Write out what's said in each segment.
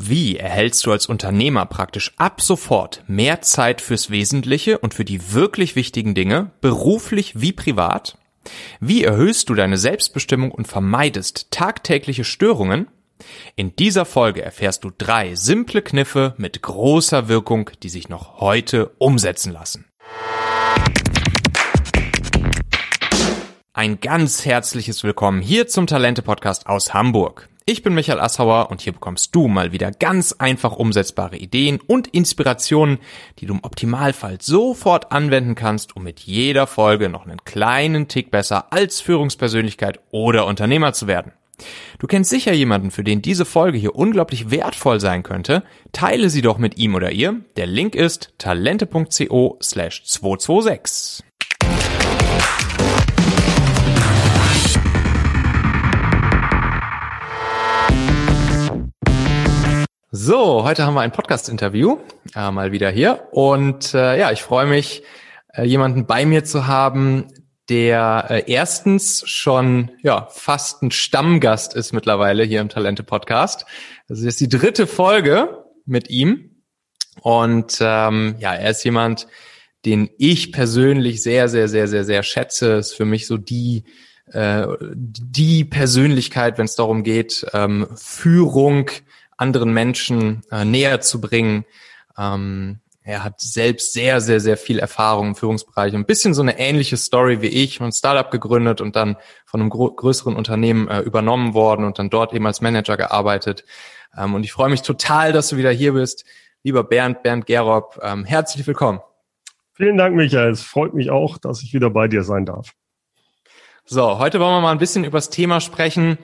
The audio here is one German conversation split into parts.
Wie erhältst du als Unternehmer praktisch ab sofort mehr Zeit fürs Wesentliche und für die wirklich wichtigen Dinge, beruflich wie privat? Wie erhöhst du deine Selbstbestimmung und vermeidest tagtägliche Störungen? In dieser Folge erfährst du drei simple Kniffe mit großer Wirkung, die sich noch heute umsetzen lassen. Ein ganz herzliches Willkommen hier zum Talente Podcast aus Hamburg. Ich bin Michael Assauer und hier bekommst du mal wieder ganz einfach umsetzbare Ideen und Inspirationen, die du im Optimalfall sofort anwenden kannst, um mit jeder Folge noch einen kleinen Tick besser als Führungspersönlichkeit oder Unternehmer zu werden. Du kennst sicher jemanden, für den diese Folge hier unglaublich wertvoll sein könnte. Teile sie doch mit ihm oder ihr. Der Link ist talente.co slash 226. So, heute haben wir ein Podcast-Interview äh, mal wieder hier und äh, ja, ich freue mich, äh, jemanden bei mir zu haben, der äh, erstens schon ja fast ein Stammgast ist mittlerweile hier im Talente Podcast. Das ist die dritte Folge mit ihm und ähm, ja, er ist jemand, den ich persönlich sehr, sehr, sehr, sehr, sehr schätze. Ist für mich so die äh, die Persönlichkeit, wenn es darum geht, ähm, Führung anderen Menschen äh, näher zu bringen. Ähm, er hat selbst sehr, sehr, sehr viel Erfahrung im Führungsbereich. Ein bisschen so eine ähnliche Story wie ich, ein Startup gegründet und dann von einem größeren Unternehmen äh, übernommen worden und dann dort eben als Manager gearbeitet. Ähm, und ich freue mich total, dass du wieder hier bist. Lieber Bernd, Bernd Gerob, ähm, herzlich willkommen. Vielen Dank, Michael. Es freut mich auch, dass ich wieder bei dir sein darf. So, heute wollen wir mal ein bisschen über das Thema sprechen,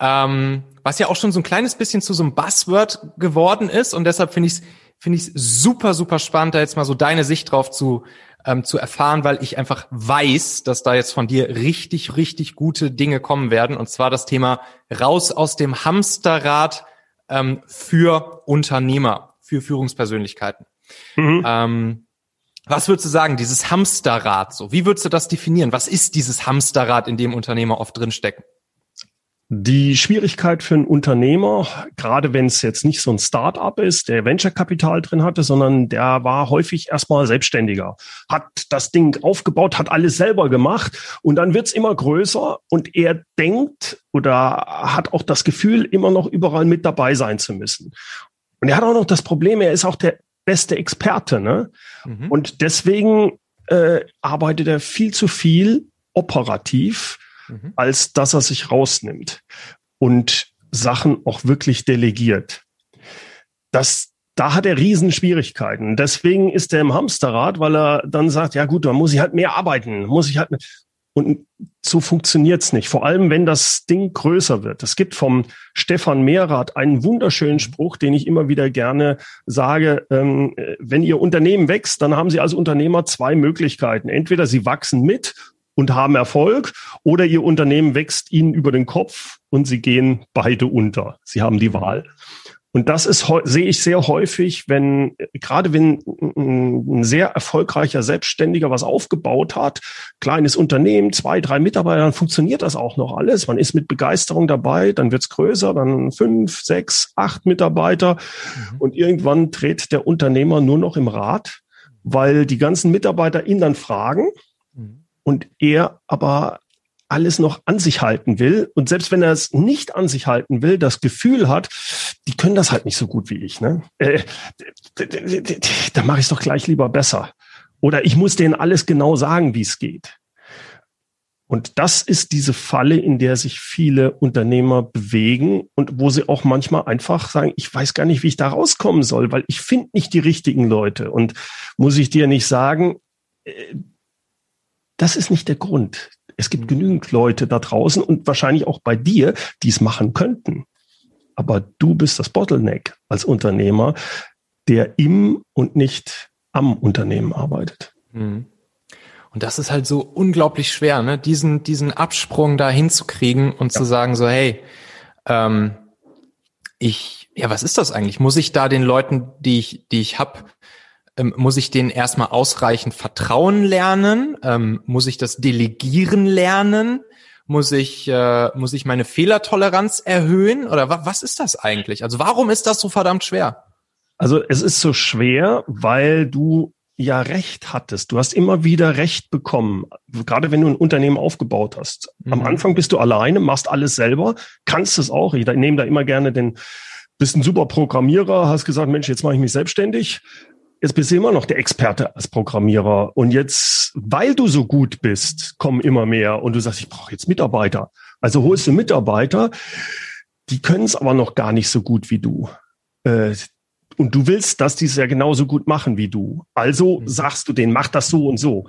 ähm, was ja auch schon so ein kleines bisschen zu so einem Buzzword geworden ist und deshalb finde ich es finde ich super super spannend, da jetzt mal so deine Sicht drauf zu ähm, zu erfahren, weil ich einfach weiß, dass da jetzt von dir richtig richtig gute Dinge kommen werden und zwar das Thema raus aus dem Hamsterrad ähm, für Unternehmer, für Führungspersönlichkeiten. Mhm. Ähm, was würdest du sagen, dieses Hamsterrad so? Wie würdest du das definieren? Was ist dieses Hamsterrad, in dem Unternehmer oft drinstecken? Die Schwierigkeit für einen Unternehmer, gerade wenn es jetzt nicht so ein Start-up ist, der Venture-Kapital drin hatte, sondern der war häufig erstmal Selbstständiger, hat das Ding aufgebaut, hat alles selber gemacht und dann wird's immer größer und er denkt oder hat auch das Gefühl, immer noch überall mit dabei sein zu müssen. Und er hat auch noch das Problem, er ist auch der beste Experte. Ne? Mhm. Und deswegen äh, arbeitet er viel zu viel operativ mhm. als dass er sich rausnimmt und Sachen auch wirklich delegiert. Das, da hat er Riesenschwierigkeiten. Deswegen ist er im Hamsterrad, weil er dann sagt, ja gut, da muss ich halt mehr arbeiten, muss ich halt. Und so funktioniert's nicht. Vor allem, wenn das Ding größer wird. Es gibt vom Stefan Mehrath einen wunderschönen Spruch, den ich immer wieder gerne sage. Ähm, wenn Ihr Unternehmen wächst, dann haben Sie als Unternehmer zwei Möglichkeiten. Entweder Sie wachsen mit und haben Erfolg oder ihr Unternehmen wächst ihnen über den Kopf und sie gehen beide unter. Sie haben die Wahl. Und das ist sehe ich sehr häufig, wenn gerade wenn ein sehr erfolgreicher Selbstständiger was aufgebaut hat, kleines Unternehmen, zwei, drei Mitarbeiter, dann funktioniert das auch noch alles. Man ist mit Begeisterung dabei, dann wird's größer, dann fünf, sechs, acht Mitarbeiter mhm. und irgendwann dreht der Unternehmer nur noch im Rad, weil die ganzen Mitarbeiter ihn dann fragen, und er aber alles noch an sich halten will und selbst wenn er es nicht an sich halten will, das Gefühl hat, die können das halt nicht so gut wie ich. Ne? Äh, da mache ich es doch gleich lieber besser. Oder ich muss denen alles genau sagen, wie es geht. Und das ist diese Falle, in der sich viele Unternehmer bewegen und wo sie auch manchmal einfach sagen, ich weiß gar nicht, wie ich da rauskommen soll, weil ich finde nicht die richtigen Leute. Und muss ich dir nicht sagen, äh, das ist nicht der Grund. Es gibt mhm. genügend Leute da draußen und wahrscheinlich auch bei dir, die es machen könnten. Aber du bist das Bottleneck als Unternehmer, der im und nicht am Unternehmen arbeitet. Mhm. Und das ist halt so unglaublich schwer, ne? diesen, diesen Absprung da hinzukriegen und ja. zu sagen so, hey, ähm, ich, ja, was ist das eigentlich? Muss ich da den Leuten, die ich, die ich hab, ähm, muss ich denen erstmal ausreichend vertrauen lernen? Ähm, muss ich das delegieren lernen? Muss ich, äh, muss ich meine Fehlertoleranz erhöhen? Oder wa was ist das eigentlich? Also warum ist das so verdammt schwer? Also es ist so schwer, weil du ja Recht hattest. Du hast immer wieder Recht bekommen. Gerade wenn du ein Unternehmen aufgebaut hast. Mhm. Am Anfang bist du alleine, machst alles selber, kannst es auch. Ich nehme da immer gerne den, bist ein super Programmierer, hast gesagt, Mensch, jetzt mache ich mich selbstständig. Jetzt bist du immer noch der Experte als Programmierer. Und jetzt, weil du so gut bist, kommen immer mehr. Und du sagst, ich brauche jetzt Mitarbeiter. Also holst du Mitarbeiter, die können es aber noch gar nicht so gut wie du. Äh, und du willst, dass die es ja genauso gut machen wie du. Also mhm. sagst du denen, mach das so und so.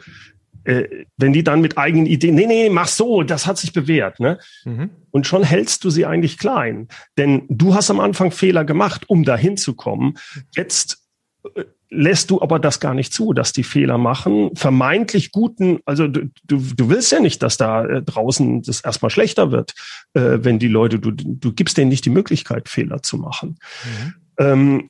Äh, wenn die dann mit eigenen Ideen, nee, nee, mach so, das hat sich bewährt, ne? Mhm. Und schon hältst du sie eigentlich klein. Denn du hast am Anfang Fehler gemacht, um dahin zu kommen. Jetzt äh, lässt du aber das gar nicht zu, dass die Fehler machen. Vermeintlich guten, also du, du, du willst ja nicht, dass da äh, draußen das erstmal schlechter wird, äh, wenn die Leute, du, du gibst denen nicht die Möglichkeit, Fehler zu machen. Mhm. Ähm,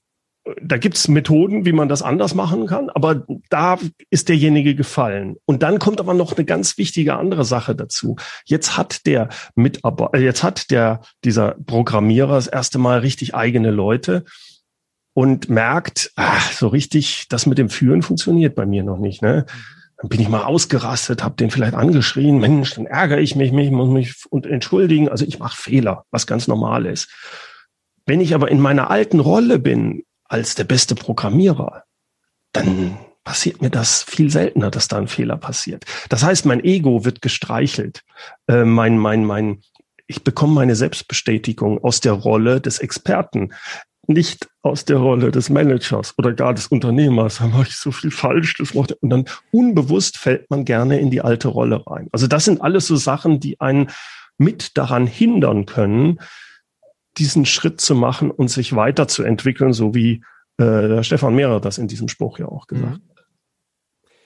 da gibt's Methoden, wie man das anders machen kann, aber da ist derjenige gefallen. Und dann kommt aber noch eine ganz wichtige andere Sache dazu. Jetzt hat der Mitarbeiter, äh, jetzt hat der, dieser Programmierer das erste Mal richtig eigene Leute und merkt, ach, so richtig, das mit dem Führen funktioniert bei mir noch nicht, ne? Dann bin ich mal ausgerastet, habe den vielleicht angeschrien, Mensch, dann ärgere ich mich, mich muss mich entschuldigen. Also ich mache Fehler, was ganz normal ist. Wenn ich aber in meiner alten Rolle bin, als der beste Programmierer, dann passiert mir das viel seltener, dass da ein Fehler passiert. Das heißt, mein Ego wird gestreichelt. Äh, mein, mein, mein, ich bekomme meine Selbstbestätigung aus der Rolle des Experten, nicht aus der Rolle des Managers oder gar des Unternehmers. Da mache ich so viel falsch. Das macht, und dann unbewusst fällt man gerne in die alte Rolle rein. Also das sind alles so Sachen, die einen mit daran hindern können, diesen Schritt zu machen und sich weiterzuentwickeln, so wie äh, der Stefan Mehrer das in diesem Spruch ja auch gesagt mhm. hat.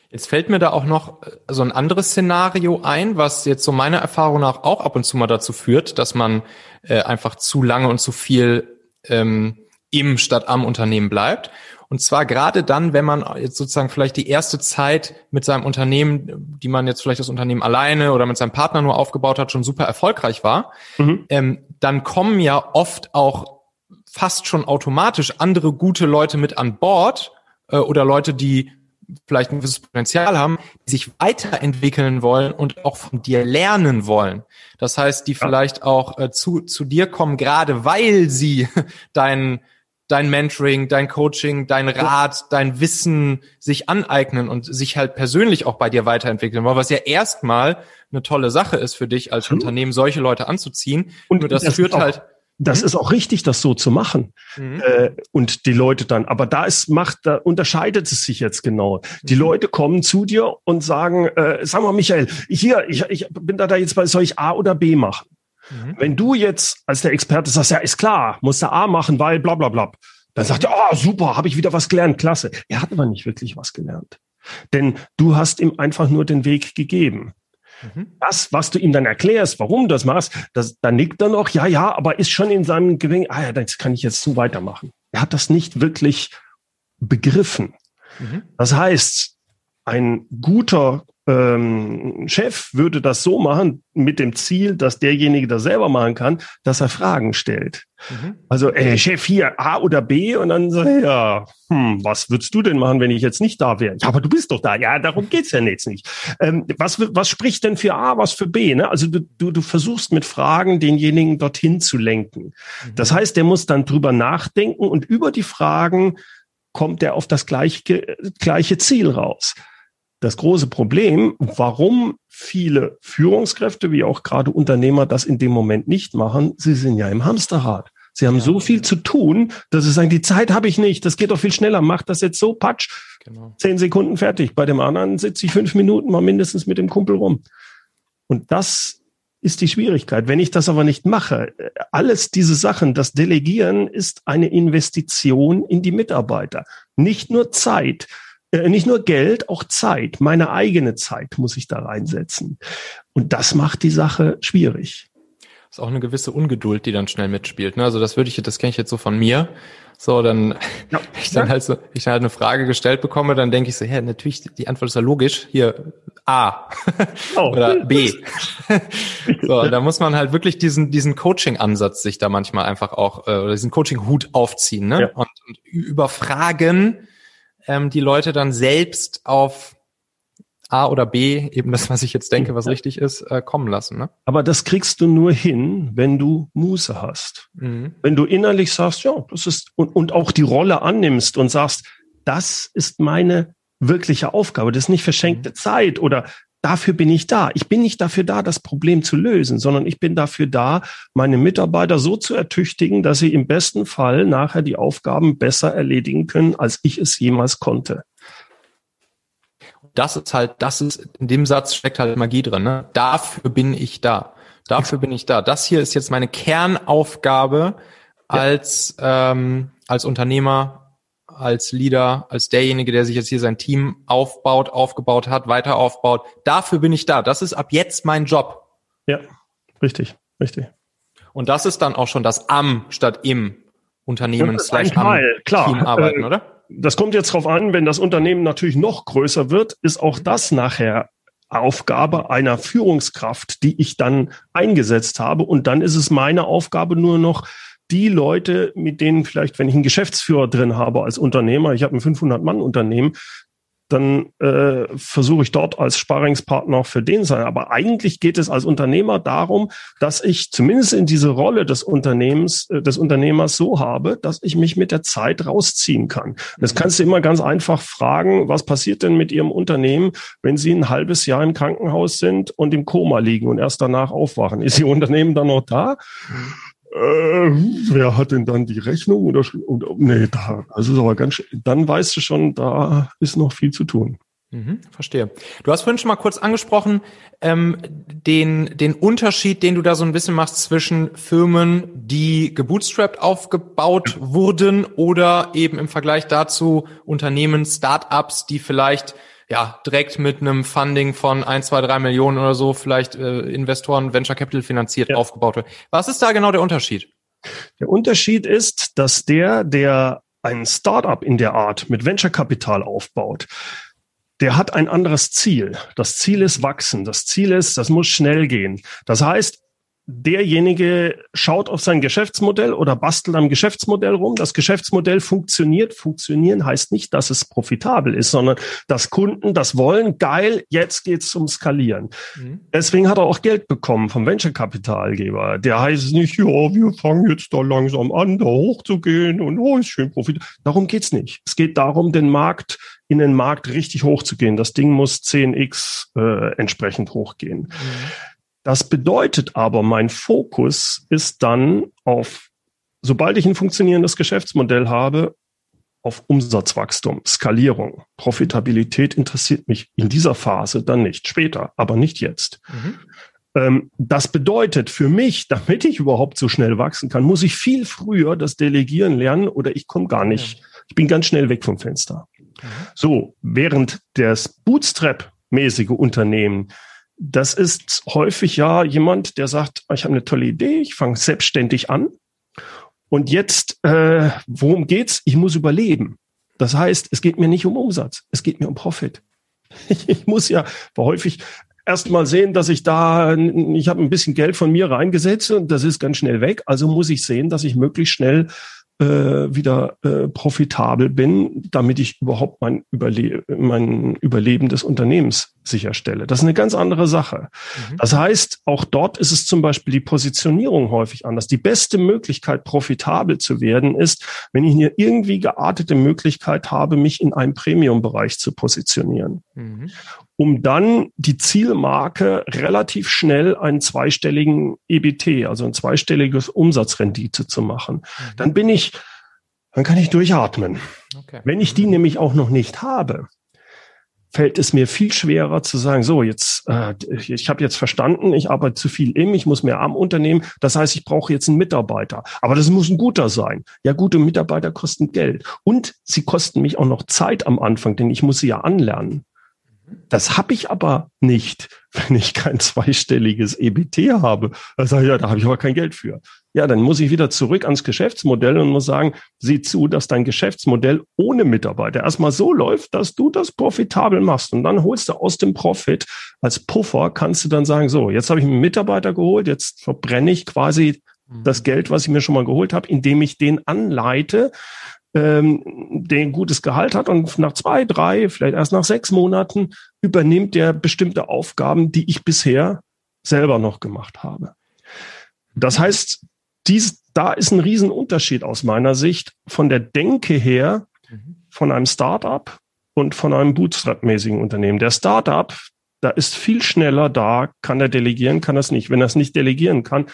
Jetzt fällt mir da auch noch äh, so ein anderes Szenario ein, was jetzt so meiner Erfahrung nach auch ab und zu mal dazu führt, dass man äh, einfach zu lange und zu viel ähm, im statt am Unternehmen bleibt. Und zwar gerade dann, wenn man jetzt sozusagen vielleicht die erste Zeit mit seinem Unternehmen, die man jetzt vielleicht das Unternehmen alleine oder mit seinem Partner nur aufgebaut hat, schon super erfolgreich war, mhm. ähm, dann kommen ja oft auch fast schon automatisch andere gute Leute mit an Bord äh, oder Leute, die vielleicht ein gewisses Potenzial haben, die sich weiterentwickeln wollen und auch von dir lernen wollen. Das heißt, die ja. vielleicht auch äh, zu, zu dir kommen, gerade weil sie deinen dein Mentoring, dein Coaching, dein Rat, dein Wissen sich aneignen und sich halt persönlich auch bei dir weiterentwickeln wollen, was ja erstmal eine tolle Sache ist für dich als. Unternehmen, solche Leute anzuziehen. Und Nur das, das führt halt das mhm. ist auch richtig, das so zu machen. Mhm. Äh, und die Leute dann, aber da ist, macht, da unterscheidet es sich jetzt genau. Die mhm. Leute kommen zu dir und sagen, äh, sag mal, Michael, hier, ich, ich bin da, da jetzt bei, soll ich A oder B machen? Mhm. Wenn du jetzt als der Experte sagst, ja, ist klar, muss der A machen, weil bla bla bla, dann sagt er, oh, super, habe ich wieder was gelernt, klasse. Er hat aber nicht wirklich was gelernt. Denn du hast ihm einfach nur den Weg gegeben. Mhm. Das, was du ihm dann erklärst, warum du das machst, das, dann nickt er noch, ja, ja, aber ist schon in seinem Gering, ah ja, das kann ich jetzt so weitermachen. Er hat das nicht wirklich begriffen. Mhm. Das heißt, ein guter ähm, Chef würde das so machen mit dem Ziel, dass derjenige das selber machen kann, dass er Fragen stellt. Mhm. Also, ey, Chef hier A oder B und dann sagt er, ja, hm, was würdest du denn machen, wenn ich jetzt nicht da wäre? Ja, aber du bist doch da. Ja, darum geht's ja jetzt nicht. Ähm, was, was spricht denn für A, was für B? Ne? Also du, du, du versuchst mit Fragen denjenigen dorthin zu lenken. Mhm. Das heißt, der muss dann drüber nachdenken und über die Fragen kommt er auf das gleiche, gleiche Ziel raus das große Problem, warum viele Führungskräfte wie auch gerade Unternehmer das in dem Moment nicht machen, sie sind ja im Hamsterrad. Sie haben ja. so viel zu tun, dass sie sagen, die Zeit habe ich nicht, das geht doch viel schneller, mach das jetzt so, patsch, genau. zehn Sekunden fertig. Bei dem anderen sitze ich fünf Minuten mal mindestens mit dem Kumpel rum. Und das ist die Schwierigkeit. Wenn ich das aber nicht mache, alles diese Sachen, das Delegieren ist eine Investition in die Mitarbeiter. Nicht nur Zeit, nicht nur Geld, auch Zeit. Meine eigene Zeit muss ich da reinsetzen. Und das macht die Sache schwierig. Das ist auch eine gewisse Ungeduld, die dann schnell mitspielt. Ne? Also das würde ich, das kenne ich jetzt so von mir. So, dann, ja. ich dann halt so, ich dann halt eine Frage gestellt bekomme, dann denke ich so, ja, natürlich, die Antwort ist ja logisch. Hier, A. Oh. Oder B. so, da muss man halt wirklich diesen, diesen Coaching-Ansatz sich da manchmal einfach auch, äh, oder diesen Coaching-Hut aufziehen, ne? Ja. Und, und überfragen ähm, die Leute dann selbst auf A oder B, eben das, was ich jetzt denke, was richtig ist, äh, kommen lassen. Ne? Aber das kriegst du nur hin, wenn du Muße hast. Mhm. Wenn du innerlich sagst, ja, das ist, und, und auch die Rolle annimmst und sagst, das ist meine wirkliche Aufgabe, das ist nicht verschenkte mhm. Zeit oder dafür bin ich da. Ich bin nicht dafür da, das Problem zu lösen, sondern ich bin dafür da, meine Mitarbeiter so zu ertüchtigen, dass sie im besten Fall nachher die Aufgaben besser erledigen können, als ich es jemals konnte das ist halt, das ist, in dem Satz steckt halt Magie drin, ne? Dafür bin ich da. Dafür bin ich da. Das hier ist jetzt meine Kernaufgabe als, ja. ähm, als Unternehmer, als Leader, als derjenige, der sich jetzt hier sein Team aufbaut, aufgebaut hat, weiter aufbaut. Dafür bin ich da. Das ist ab jetzt mein Job. Ja, richtig, richtig. Und das ist dann auch schon das am statt im Unternehmen slash am Team arbeiten, äh, oder? das kommt jetzt darauf an, wenn das Unternehmen natürlich noch größer wird, ist auch das nachher Aufgabe einer Führungskraft, die ich dann eingesetzt habe. Und dann ist es meine Aufgabe nur noch, die Leute, mit denen vielleicht, wenn ich einen Geschäftsführer drin habe als Unternehmer, ich habe ein 500-Mann-Unternehmen, dann äh, versuche ich dort als Sparingspartner für den sein. Aber eigentlich geht es als Unternehmer darum, dass ich zumindest in diese Rolle des Unternehmens, äh, des Unternehmers so habe, dass ich mich mit der Zeit rausziehen kann. Das mhm. kannst du immer ganz einfach fragen, was passiert denn mit Ihrem Unternehmen, wenn Sie ein halbes Jahr im Krankenhaus sind und im Koma liegen und erst danach aufwachen? Ist Ihr Unternehmen dann noch da? Äh, wer hat denn dann die Rechnung unterschrieben? Nee, da, das ist aber ganz, dann weißt du schon, da ist noch viel zu tun. Mhm, verstehe. Du hast vorhin schon mal kurz angesprochen, ähm, den, den Unterschied, den du da so ein bisschen machst zwischen Firmen, die gebootstrapped aufgebaut wurden oder eben im Vergleich dazu Unternehmen, Startups, die vielleicht ja, direkt mit einem Funding von ein, zwei, drei Millionen oder so vielleicht äh, Investoren Venture Capital finanziert ja. aufgebaut wird. Was ist da genau der Unterschied? Der Unterschied ist, dass der, der ein Startup in der Art mit Venture Capital aufbaut, der hat ein anderes Ziel. Das Ziel ist wachsen. Das Ziel ist, das muss schnell gehen. Das heißt, derjenige schaut auf sein Geschäftsmodell oder bastelt am Geschäftsmodell rum. Das Geschäftsmodell funktioniert. Funktionieren heißt nicht, dass es profitabel ist, sondern dass Kunden das wollen. Geil, jetzt geht's zum Skalieren. Mhm. Deswegen hat er auch Geld bekommen vom Venture-Kapitalgeber. Der heißt nicht, ja, wir fangen jetzt da langsam an, da hochzugehen und oh, ist schön Profit. Darum geht's nicht. Es geht darum, den Markt in den Markt richtig hochzugehen. Das Ding muss 10x äh, entsprechend hochgehen. Mhm. Das bedeutet aber, mein Fokus ist dann auf, sobald ich ein funktionierendes Geschäftsmodell habe, auf Umsatzwachstum, Skalierung, Profitabilität interessiert mich in dieser Phase dann nicht. Später, aber nicht jetzt. Mhm. Ähm, das bedeutet für mich, damit ich überhaupt so schnell wachsen kann, muss ich viel früher das Delegieren lernen oder ich komme gar nicht. Ich bin ganz schnell weg vom Fenster. Mhm. So, während das Bootstrap-mäßige Unternehmen das ist häufig ja jemand, der sagt, ich habe eine tolle Idee, ich fange selbstständig an. Und jetzt, äh, worum geht's? Ich muss überleben. Das heißt, es geht mir nicht um Umsatz, es geht mir um Profit. Ich muss ja häufig erst mal sehen, dass ich da, ich habe ein bisschen Geld von mir reingesetzt und das ist ganz schnell weg. Also muss ich sehen, dass ich möglichst schnell äh, wieder äh, profitabel bin, damit ich überhaupt mein, Überle mein Überleben des Unternehmens sicherstelle. Das ist eine ganz andere Sache. Mhm. Das heißt, auch dort ist es zum Beispiel die Positionierung häufig anders. Die beste Möglichkeit, profitabel zu werden, ist, wenn ich eine irgendwie geartete Möglichkeit habe, mich in einem Premium-Bereich zu positionieren. Mhm. Um dann die Zielmarke relativ schnell einen zweistelligen EBT, also ein zweistelliges Umsatzrendite zu machen. Mhm. Dann bin ich, dann kann ich durchatmen. Okay. Wenn ich die mhm. nämlich auch noch nicht habe, fällt es mir viel schwerer zu sagen, so jetzt, äh, ich habe jetzt verstanden, ich arbeite zu viel im, ich muss mehr am Unternehmen, das heißt, ich brauche jetzt einen Mitarbeiter. Aber das muss ein guter sein. Ja, gute Mitarbeiter kosten Geld. Und sie kosten mich auch noch Zeit am Anfang, denn ich muss sie ja anlernen. Das habe ich aber nicht, wenn ich kein zweistelliges EBT habe. Da sage ich, ja, da habe ich aber kein Geld für. Ja, dann muss ich wieder zurück ans Geschäftsmodell und muss sagen, sieh zu, dass dein Geschäftsmodell ohne Mitarbeiter erstmal so läuft, dass du das profitabel machst. Und dann holst du aus dem Profit als Puffer, kannst du dann sagen, so, jetzt habe ich einen Mitarbeiter geholt, jetzt verbrenne ich quasi mhm. das Geld, was ich mir schon mal geholt habe, indem ich den anleite, ähm, der ein gutes Gehalt hat und nach zwei, drei, vielleicht erst nach sechs Monaten übernimmt der bestimmte Aufgaben, die ich bisher selber noch gemacht habe. Das heißt, dies, da ist ein Riesenunterschied aus meiner Sicht von der Denke her von einem Startup und von einem Bootstrap-mäßigen Unternehmen. Der Startup, da ist viel schneller da, kann er delegieren, kann er es nicht. Wenn er es nicht delegieren kann,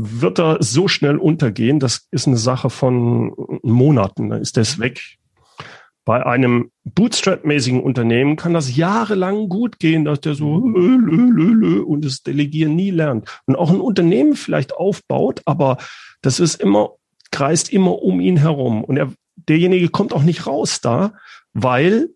wird er so schnell untergehen. Das ist eine Sache von Monaten. Dann ist das weg. Bei einem Bootstrap-mäßigen Unternehmen kann das jahrelang gut gehen, dass der so lö, lö, lö, und das Delegieren nie lernt. Und auch ein Unternehmen vielleicht aufbaut, aber das ist immer, kreist immer um ihn herum. Und er, derjenige kommt auch nicht raus da, weil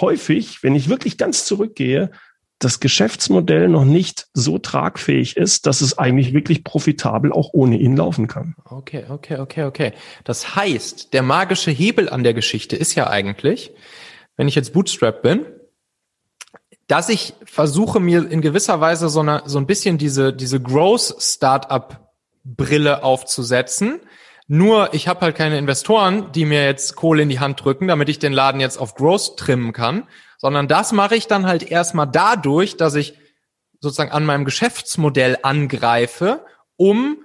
häufig, wenn ich wirklich ganz zurückgehe, das Geschäftsmodell noch nicht so tragfähig ist, dass es eigentlich wirklich profitabel auch ohne ihn laufen kann. Okay, okay, okay, okay. Das heißt, der magische Hebel an der Geschichte ist ja eigentlich, wenn ich jetzt Bootstrap bin, dass ich versuche mir in gewisser Weise so, eine, so ein bisschen diese, diese Growth Startup Brille aufzusetzen. Nur ich habe halt keine Investoren, die mir jetzt Kohle in die Hand drücken, damit ich den Laden jetzt auf Growth trimmen kann, sondern das mache ich dann halt erstmal dadurch, dass ich sozusagen an meinem Geschäftsmodell angreife, um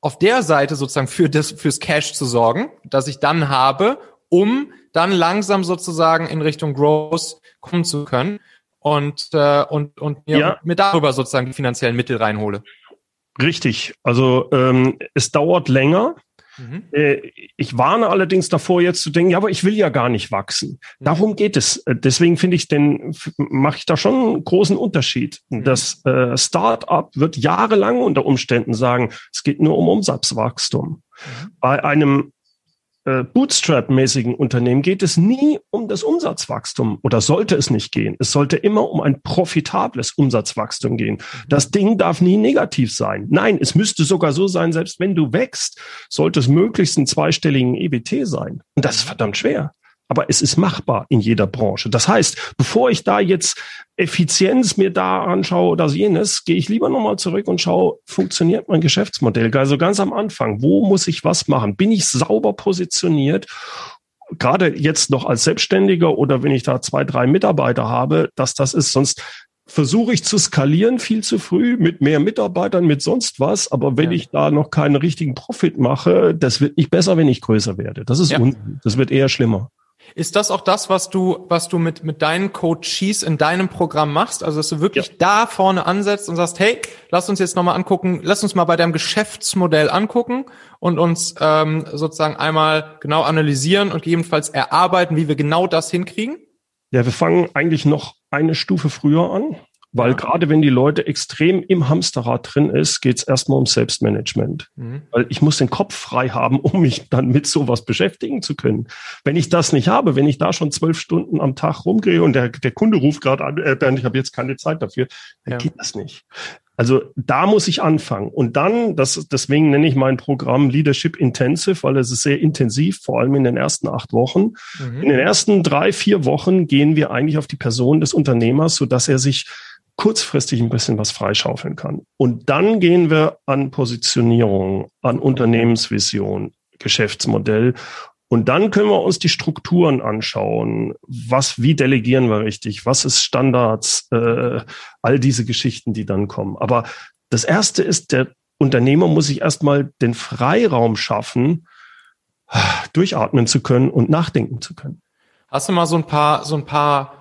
auf der Seite sozusagen für das fürs Cash zu sorgen, dass ich dann habe, um dann langsam sozusagen in Richtung Growth kommen zu können und äh, und und mir, ja. mir darüber sozusagen die finanziellen Mittel reinhole. Richtig. Also ähm, es dauert länger, Mhm. Äh, ich warne allerdings davor, jetzt zu denken, ja, aber ich will ja gar nicht wachsen. Mhm. Darum geht es. Äh, deswegen finde ich den, mache ich da schon einen großen Unterschied. Mhm. Das äh, Start-up wird jahrelang unter Umständen sagen, es geht nur um Umsatzwachstum. Bei einem äh, Bootstrap-mäßigen Unternehmen geht es nie um das Umsatzwachstum oder sollte es nicht gehen. Es sollte immer um ein profitables Umsatzwachstum gehen. Das Ding darf nie negativ sein. Nein, es müsste sogar so sein, selbst wenn du wächst, sollte es möglichst einen zweistelligen EBT sein. Und das ist verdammt schwer aber es ist machbar in jeder Branche. Das heißt, bevor ich da jetzt Effizienz mir da anschaue oder jenes, gehe ich lieber nochmal zurück und schaue, funktioniert mein Geschäftsmodell? Also ganz am Anfang, wo muss ich was machen? Bin ich sauber positioniert? Gerade jetzt noch als Selbstständiger oder wenn ich da zwei, drei Mitarbeiter habe, dass das ist, sonst versuche ich zu skalieren viel zu früh mit mehr Mitarbeitern, mit sonst was. Aber wenn ja. ich da noch keinen richtigen Profit mache, das wird nicht besser, wenn ich größer werde. Das ist, ja. das wird eher schlimmer. Ist das auch das, was du, was du mit, mit deinen Coaches in deinem Programm machst? Also, dass du wirklich ja. da vorne ansetzt und sagst, hey, lass uns jetzt nochmal angucken, lass uns mal bei deinem Geschäftsmodell angucken und uns ähm, sozusagen einmal genau analysieren und gegebenenfalls erarbeiten, wie wir genau das hinkriegen? Ja, wir fangen eigentlich noch eine Stufe früher an. Weil ja. gerade wenn die Leute extrem im Hamsterrad drin ist, geht es erstmal um Selbstmanagement. Mhm. Weil ich muss den Kopf frei haben, um mich dann mit sowas beschäftigen zu können. Wenn ich das nicht habe, wenn ich da schon zwölf Stunden am Tag rumgehe und der, der Kunde ruft gerade an, äh, Bernd, ich habe jetzt keine Zeit dafür, dann ja. geht das nicht. Also da muss ich anfangen. Und dann, das, deswegen nenne ich mein Programm Leadership Intensive, weil es ist sehr intensiv, vor allem in den ersten acht Wochen. Mhm. In den ersten drei, vier Wochen gehen wir eigentlich auf die Person des Unternehmers, so dass er sich kurzfristig ein bisschen was freischaufeln kann. Und dann gehen wir an Positionierung, an Unternehmensvision, Geschäftsmodell. Und dann können wir uns die Strukturen anschauen. Was, wie delegieren wir richtig? Was ist Standards? Äh, all diese Geschichten, die dann kommen. Aber das erste ist, der Unternehmer muss sich erstmal den Freiraum schaffen, durchatmen zu können und nachdenken zu können. Hast du mal so ein paar, so ein paar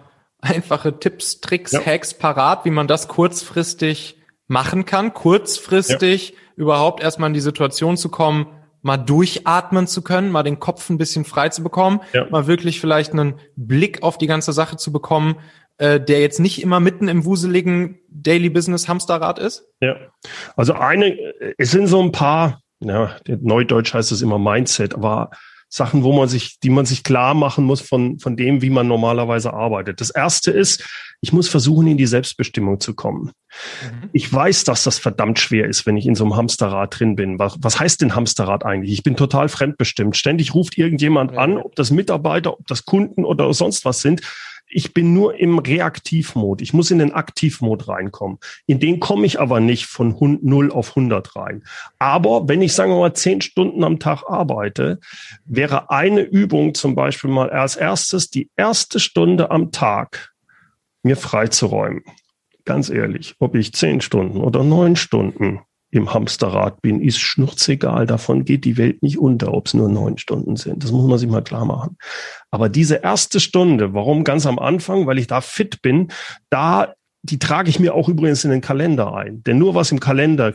einfache Tipps, Tricks, ja. Hacks parat, wie man das kurzfristig machen kann, kurzfristig ja. überhaupt erstmal in die Situation zu kommen, mal durchatmen zu können, mal den Kopf ein bisschen frei zu bekommen, ja. mal wirklich vielleicht einen Blick auf die ganze Sache zu bekommen, äh, der jetzt nicht immer mitten im wuseligen Daily Business Hamsterrad ist? Ja, also eine, es sind so ein paar, ja, Neudeutsch heißt es immer Mindset, aber Sachen, wo man sich, die man sich klar machen muss von, von dem, wie man normalerweise arbeitet. Das erste ist, ich muss versuchen, in die Selbstbestimmung zu kommen. Mhm. Ich weiß, dass das verdammt schwer ist, wenn ich in so einem Hamsterrad drin bin. Was, was heißt denn Hamsterrad eigentlich? Ich bin total fremdbestimmt. Ständig ruft irgendjemand an, ob das Mitarbeiter, ob das Kunden oder sonst was sind ich bin nur im Reaktivmod. Ich muss in den Aktivmod reinkommen. In den komme ich aber nicht von 0 auf 100 rein. Aber wenn ich, sagen wir mal, zehn Stunden am Tag arbeite, wäre eine Übung zum Beispiel mal als erstes die erste Stunde am Tag mir freizuräumen. Ganz ehrlich, ob ich zehn Stunden oder neun Stunden im Hamsterrad bin, ist schnurzegal. Davon geht die Welt nicht unter, ob es nur neun Stunden sind. Das muss man sich mal klar machen. Aber diese erste Stunde, warum ganz am Anfang? Weil ich da fit bin, da die trage ich mir auch übrigens in den Kalender ein. Denn nur was im Kalender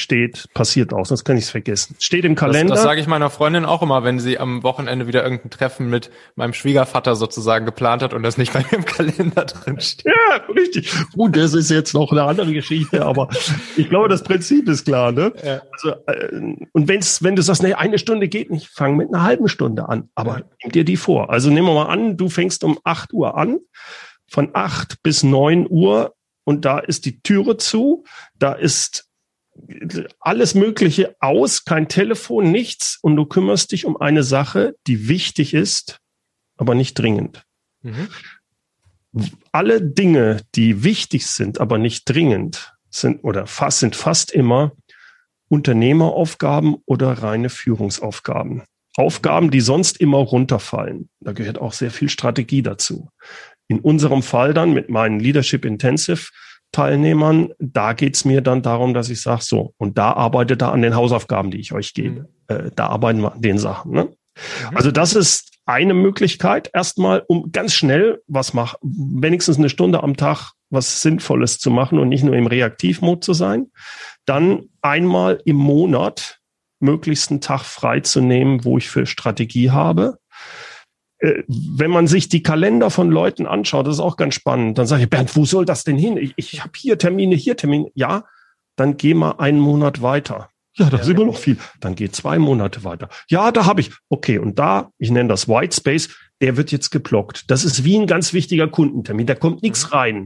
steht, passiert auch, sonst kann ich es vergessen. Steht im Kalender. Das, das sage ich meiner Freundin auch immer, wenn sie am Wochenende wieder irgendein Treffen mit meinem Schwiegervater sozusagen geplant hat und das nicht bei mir im Kalender drin steht. Ja, richtig. Gut, das ist jetzt noch eine andere Geschichte, aber ich glaube, das Prinzip ist klar. Ne? Ja. Also, äh, und wenn's, wenn du sagst, nee, eine Stunde geht nicht, fang mit einer halben Stunde an, aber ja. nimm dir die vor. Also nehmen wir mal an, du fängst um acht Uhr an, von acht bis neun Uhr und da ist die Türe zu, da ist alles Mögliche aus, kein Telefon, nichts und du kümmerst dich um eine Sache, die wichtig ist, aber nicht dringend. Mhm. Alle Dinge, die wichtig sind, aber nicht dringend, sind oder fast, sind fast immer Unternehmeraufgaben oder reine Führungsaufgaben. Aufgaben, die sonst immer runterfallen. Da gehört auch sehr viel Strategie dazu. In unserem Fall dann mit meinen Leadership Intensive Teilnehmern, da geht's mir dann darum, dass ich sage, so, und da arbeitet er an den Hausaufgaben, die ich euch gebe. Mhm. Äh, da arbeiten wir an den Sachen. Ne? Mhm. Also das ist eine Möglichkeit, erstmal, um ganz schnell was machen, wenigstens eine Stunde am Tag was Sinnvolles zu machen und nicht nur im Reaktivmod zu sein. Dann einmal im Monat möglichst einen Tag frei zu nehmen, wo ich für Strategie habe. Äh, wenn man sich die Kalender von Leuten anschaut, das ist auch ganz spannend. Dann sage ich, Bernd, wo soll das denn hin? Ich, ich habe hier Termine, hier Termine. Ja, dann geh mal einen Monat weiter. Ja, das ja, ist immer noch viel. Dann geh zwei Monate weiter. Ja, da habe ich. Okay, und da, ich nenne das White Space, der wird jetzt geblockt. Das ist wie ein ganz wichtiger Kundentermin. Da kommt nichts mhm. rein.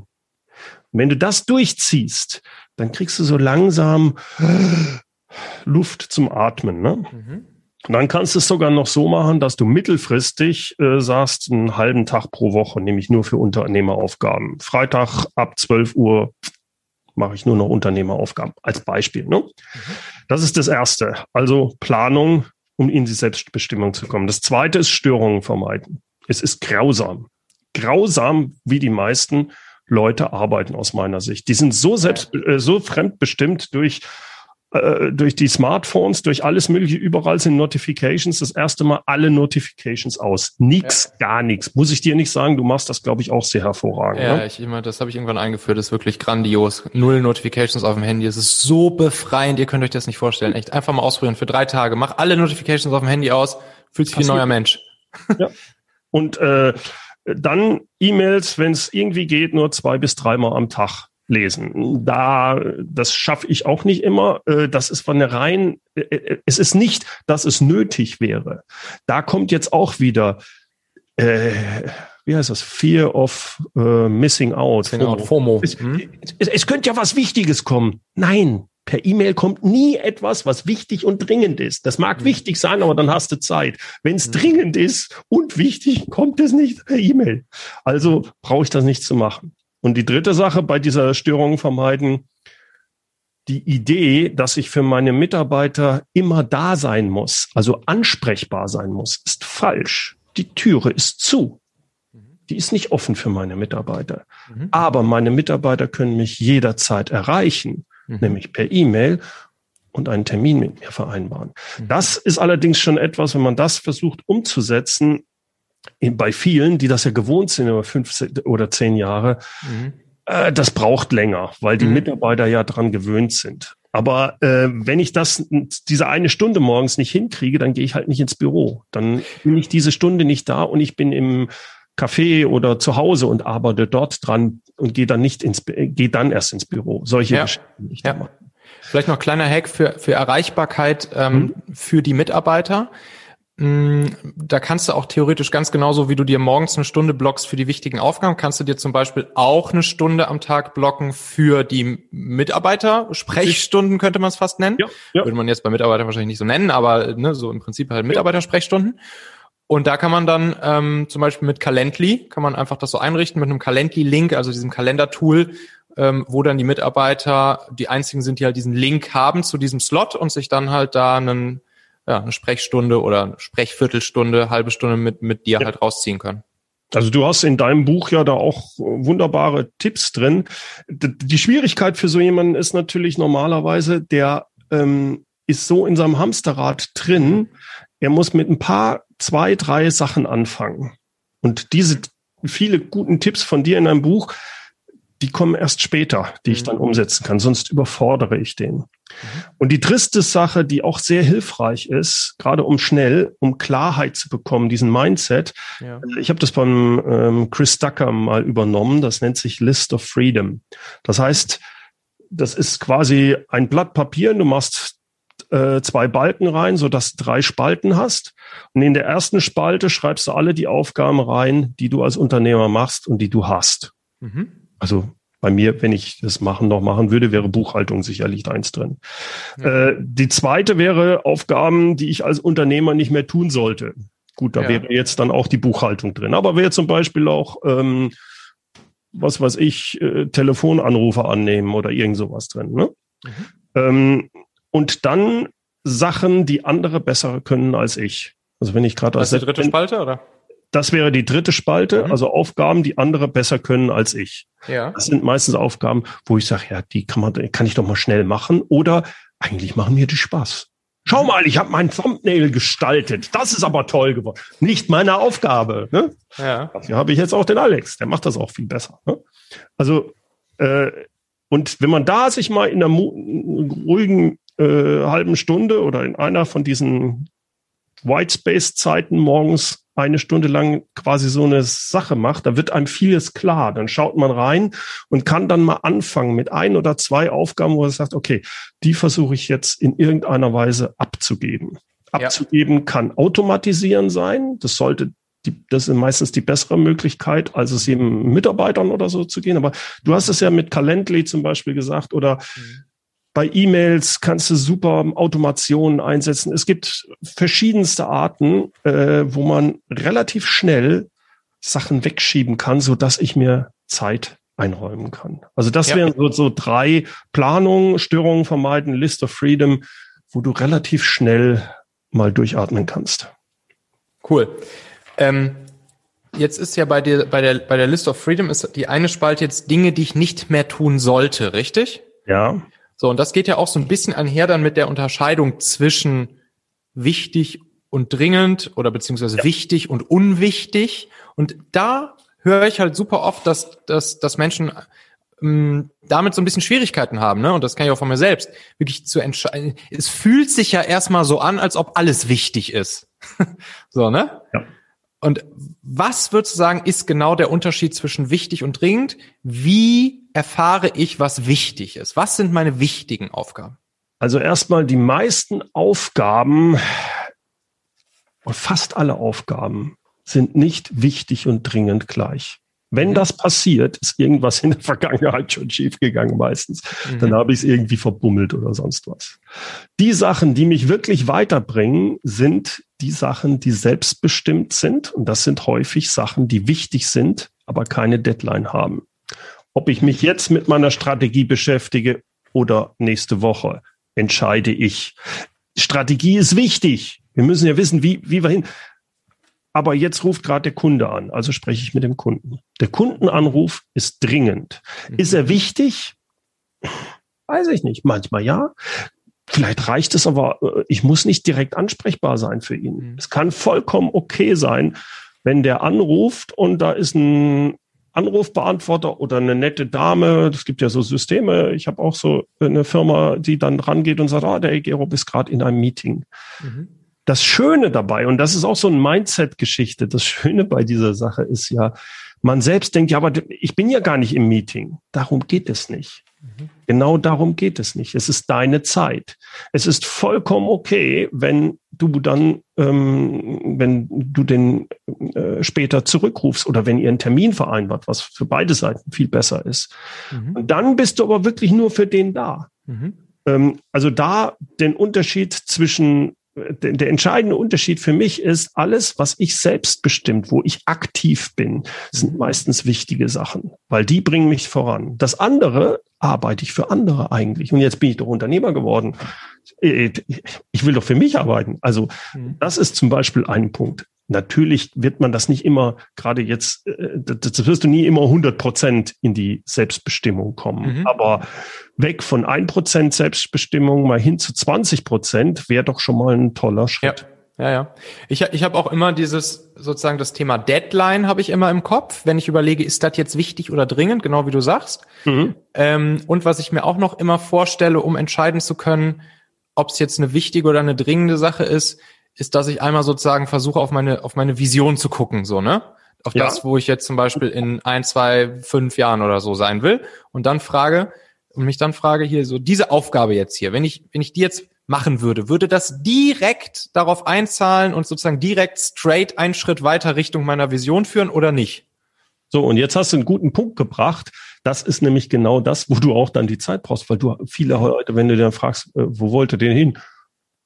Und wenn du das durchziehst, dann kriegst du so langsam Luft zum Atmen. Ne? Mhm. Dann kannst du es sogar noch so machen, dass du mittelfristig äh, sagst, einen halben Tag pro Woche nehme ich nur für Unternehmeraufgaben. Freitag ab 12 Uhr mache ich nur noch Unternehmeraufgaben als Beispiel. Ne? Mhm. Das ist das Erste. Also Planung, um in die Selbstbestimmung zu kommen. Das Zweite ist Störungen vermeiden. Es ist grausam. Grausam, wie die meisten Leute arbeiten aus meiner Sicht. Die sind so selbst, äh, so fremdbestimmt durch äh, durch die Smartphones, durch alles mögliche, überall sind Notifications. Das erste Mal alle Notifications aus. Nix, ja. gar nichts. Muss ich dir nicht sagen, du machst das, glaube ich, auch sehr hervorragend. Ja, ne? ich immer, das habe ich irgendwann eingeführt, das ist wirklich grandios. Null Notifications auf dem Handy. Es ist so befreiend, ihr könnt euch das nicht vorstellen. Echt einfach mal ausprobieren für drei Tage. Mach alle Notifications auf dem Handy aus, fühlt sich wie ein neuer Mensch. Ja. Und äh, dann E-Mails, wenn es irgendwie geht, nur zwei bis dreimal am Tag lesen. Da, das schaffe ich auch nicht immer. Äh, das ist von der rein, äh, äh, es ist nicht, dass es nötig wäre. Da kommt jetzt auch wieder, äh, wie heißt das? Fear of uh, Missing Out. FOMO. FOMO. Es, hm? es, es könnte ja was Wichtiges kommen. Nein, per E-Mail kommt nie etwas, was wichtig und dringend ist. Das mag mhm. wichtig sein, aber dann hast du Zeit. Wenn es mhm. dringend ist und wichtig, kommt es nicht per E-Mail. Also brauche ich das nicht zu machen. Und die dritte Sache bei dieser Störung vermeiden, die Idee, dass ich für meine Mitarbeiter immer da sein muss, also ansprechbar sein muss, ist falsch. Die Türe ist zu. Die ist nicht offen für meine Mitarbeiter. Mhm. Aber meine Mitarbeiter können mich jederzeit erreichen, mhm. nämlich per E-Mail und einen Termin mit mir vereinbaren. Mhm. Das ist allerdings schon etwas, wenn man das versucht umzusetzen, bei vielen, die das ja gewohnt sind über fünf oder zehn Jahre, mhm. äh, das braucht länger, weil die mhm. Mitarbeiter ja dran gewöhnt sind. Aber äh, wenn ich das diese eine Stunde morgens nicht hinkriege, dann gehe ich halt nicht ins Büro. Dann bin ich diese Stunde nicht da und ich bin im Café oder zu Hause und arbeite dort dran und gehe dann nicht ins gehe dann erst ins Büro. Solche ja. Geschichten. Ja. Vielleicht noch kleiner Hack für für Erreichbarkeit ähm, mhm. für die Mitarbeiter da kannst du auch theoretisch ganz genauso, wie du dir morgens eine Stunde blockst für die wichtigen Aufgaben, kannst du dir zum Beispiel auch eine Stunde am Tag blocken für die Mitarbeiter. Sprechstunden könnte man es fast nennen. Ja, ja. Würde man jetzt bei Mitarbeitern wahrscheinlich nicht so nennen, aber ne, so im Prinzip halt Mitarbeitersprechstunden. Und da kann man dann ähm, zum Beispiel mit Calendly, kann man einfach das so einrichten mit einem Calendly-Link, also diesem Kalendertool, ähm, wo dann die Mitarbeiter die einzigen sind, die halt diesen Link haben zu diesem Slot und sich dann halt da einen ja, eine Sprechstunde oder eine Sprechviertelstunde, halbe Stunde mit, mit dir ja. halt rausziehen können. Also du hast in deinem Buch ja da auch wunderbare Tipps drin. Die Schwierigkeit für so jemanden ist natürlich normalerweise, der ähm, ist so in seinem Hamsterrad drin, er muss mit ein paar, zwei, drei Sachen anfangen. Und diese viele guten Tipps von dir in deinem Buch, die kommen erst später, die ich mhm. dann umsetzen kann, sonst überfordere ich den. Mhm. Und die dritte Sache, die auch sehr hilfreich ist, gerade um schnell, um Klarheit zu bekommen, diesen Mindset. Ja. Äh, ich habe das beim ähm, Chris Ducker mal übernommen, das nennt sich List of Freedom. Das heißt, das ist quasi ein Blatt Papier, du machst äh, zwei Balken rein, so dass du drei Spalten hast. Und in der ersten Spalte schreibst du alle die Aufgaben rein, die du als Unternehmer machst und die du hast. Mhm. Also bei mir, wenn ich das machen noch machen würde, wäre Buchhaltung sicherlich eins drin. Ja. Äh, die zweite wäre Aufgaben, die ich als Unternehmer nicht mehr tun sollte. Gut, da ja. wäre jetzt dann auch die Buchhaltung drin. Aber wäre zum Beispiel auch, ähm, was weiß ich, äh, Telefonanrufe annehmen oder irgend sowas drin. Ne? Mhm. Ähm, und dann Sachen, die andere besser können als ich. Also wenn ich gerade als die dritte Spalte, oder? Das wäre die dritte Spalte, mhm. also Aufgaben, die andere besser können als ich. Ja. Das sind meistens Aufgaben, wo ich sage, ja, die kann man, kann ich doch mal schnell machen. Oder eigentlich machen mir die Spaß. Schau mhm. mal, ich habe mein Thumbnail gestaltet. Das ist aber toll geworden. Nicht meine Aufgabe. Ne? Ja. Dafür habe ich jetzt auch den Alex. Der macht das auch viel besser. Ne? Also äh, und wenn man da sich mal in einer ruhigen äh, halben Stunde oder in einer von diesen Whitespace-Zeiten morgens eine Stunde lang quasi so eine Sache macht, da wird einem vieles klar. Dann schaut man rein und kann dann mal anfangen mit ein oder zwei Aufgaben, wo er sagt, okay, die versuche ich jetzt in irgendeiner Weise abzugeben. Abzugeben ja. kann automatisieren sein. Das sollte die, das ist meistens die bessere Möglichkeit, als es eben Mitarbeitern oder so zu gehen. Aber du hast es ja mit Calendly zum Beispiel gesagt oder mhm. Bei E-Mails kannst du super Automationen einsetzen. Es gibt verschiedenste Arten, äh, wo man relativ schnell Sachen wegschieben kann, so dass ich mir Zeit einräumen kann. Also das ja. wären so, so drei Planungen, Störungen vermeiden, List of Freedom, wo du relativ schnell mal durchatmen kannst. Cool. Ähm, jetzt ist ja bei dir bei der bei der List of Freedom ist die eine Spalte jetzt Dinge, die ich nicht mehr tun sollte, richtig? Ja. So, und das geht ja auch so ein bisschen einher dann mit der Unterscheidung zwischen wichtig und dringend oder beziehungsweise ja. wichtig und unwichtig. Und da höre ich halt super oft, dass, dass, dass Menschen ähm, damit so ein bisschen Schwierigkeiten haben, ne? Und das kann ich auch von mir selbst wirklich zu entscheiden. Es fühlt sich ja erstmal so an, als ob alles wichtig ist. so, ne? Ja. Und was würdest du sagen, ist genau der Unterschied zwischen wichtig und dringend? Wie erfahre ich, was wichtig ist? Was sind meine wichtigen Aufgaben? Also erstmal die meisten Aufgaben und fast alle Aufgaben sind nicht wichtig und dringend gleich. Wenn mhm. das passiert, ist irgendwas in der Vergangenheit schon schiefgegangen meistens. Mhm. Dann habe ich es irgendwie verbummelt oder sonst was. Die Sachen, die mich wirklich weiterbringen, sind die Sachen, die selbstbestimmt sind. Und das sind häufig Sachen, die wichtig sind, aber keine Deadline haben. Ob ich mich jetzt mit meiner Strategie beschäftige oder nächste Woche, entscheide ich. Strategie ist wichtig. Wir müssen ja wissen, wie, wie wir hin aber jetzt ruft gerade der Kunde an, also spreche ich mit dem Kunden. Der Kundenanruf ist dringend. Mhm. Ist er wichtig? Weiß ich nicht. Manchmal ja. Vielleicht reicht es aber, äh, ich muss nicht direkt ansprechbar sein für ihn. Mhm. Es kann vollkommen okay sein, wenn der anruft und da ist ein Anrufbeantworter oder eine nette Dame. Es gibt ja so Systeme. Ich habe auch so eine Firma, die dann rangeht und sagt, ah, der Egero ist gerade in einem Meeting. Mhm das Schöne dabei, und das ist auch so ein Mindset-Geschichte, das Schöne bei dieser Sache ist ja, man selbst denkt, ja, aber ich bin ja gar nicht im Meeting. Darum geht es nicht. Mhm. Genau darum geht es nicht. Es ist deine Zeit. Es ist vollkommen okay, wenn du dann, ähm, wenn du den äh, später zurückrufst oder wenn ihr einen Termin vereinbart, was für beide Seiten viel besser ist. Mhm. Und dann bist du aber wirklich nur für den da. Mhm. Ähm, also da den Unterschied zwischen der, der entscheidende Unterschied für mich ist, alles, was ich selbst bestimmt, wo ich aktiv bin, sind mhm. meistens wichtige Sachen, weil die bringen mich voran. Das andere arbeite ich für andere eigentlich. Und jetzt bin ich doch Unternehmer geworden. Ich will doch für mich arbeiten. Also mhm. das ist zum Beispiel ein Punkt. Natürlich wird man das nicht immer, gerade jetzt, äh, das wirst du nie immer 100 Prozent in die Selbstbestimmung kommen. Mhm. Aber weg von ein Prozent Selbstbestimmung mal hin zu 20 Prozent wäre doch schon mal ein toller Schritt. Ja. Ja, ja. Ich, ich habe auch immer dieses, sozusagen das Thema Deadline habe ich immer im Kopf, wenn ich überlege, ist das jetzt wichtig oder dringend, genau wie du sagst. Mhm. Ähm, und was ich mir auch noch immer vorstelle, um entscheiden zu können, ob es jetzt eine wichtige oder eine dringende Sache ist, ist, dass ich einmal sozusagen versuche, auf meine, auf meine Vision zu gucken, so, ne? Auf ja. das, wo ich jetzt zum Beispiel in ein, zwei, fünf Jahren oder so sein will. Und dann frage, und mich dann frage hier so, diese Aufgabe jetzt hier, wenn ich, wenn ich die jetzt machen würde, würde das direkt darauf einzahlen und sozusagen direkt straight einen Schritt weiter Richtung meiner Vision führen oder nicht? So, und jetzt hast du einen guten Punkt gebracht. Das ist nämlich genau das, wo du auch dann die Zeit brauchst, weil du viele Leute, wenn du dann fragst, äh, wo wollt ihr denn hin?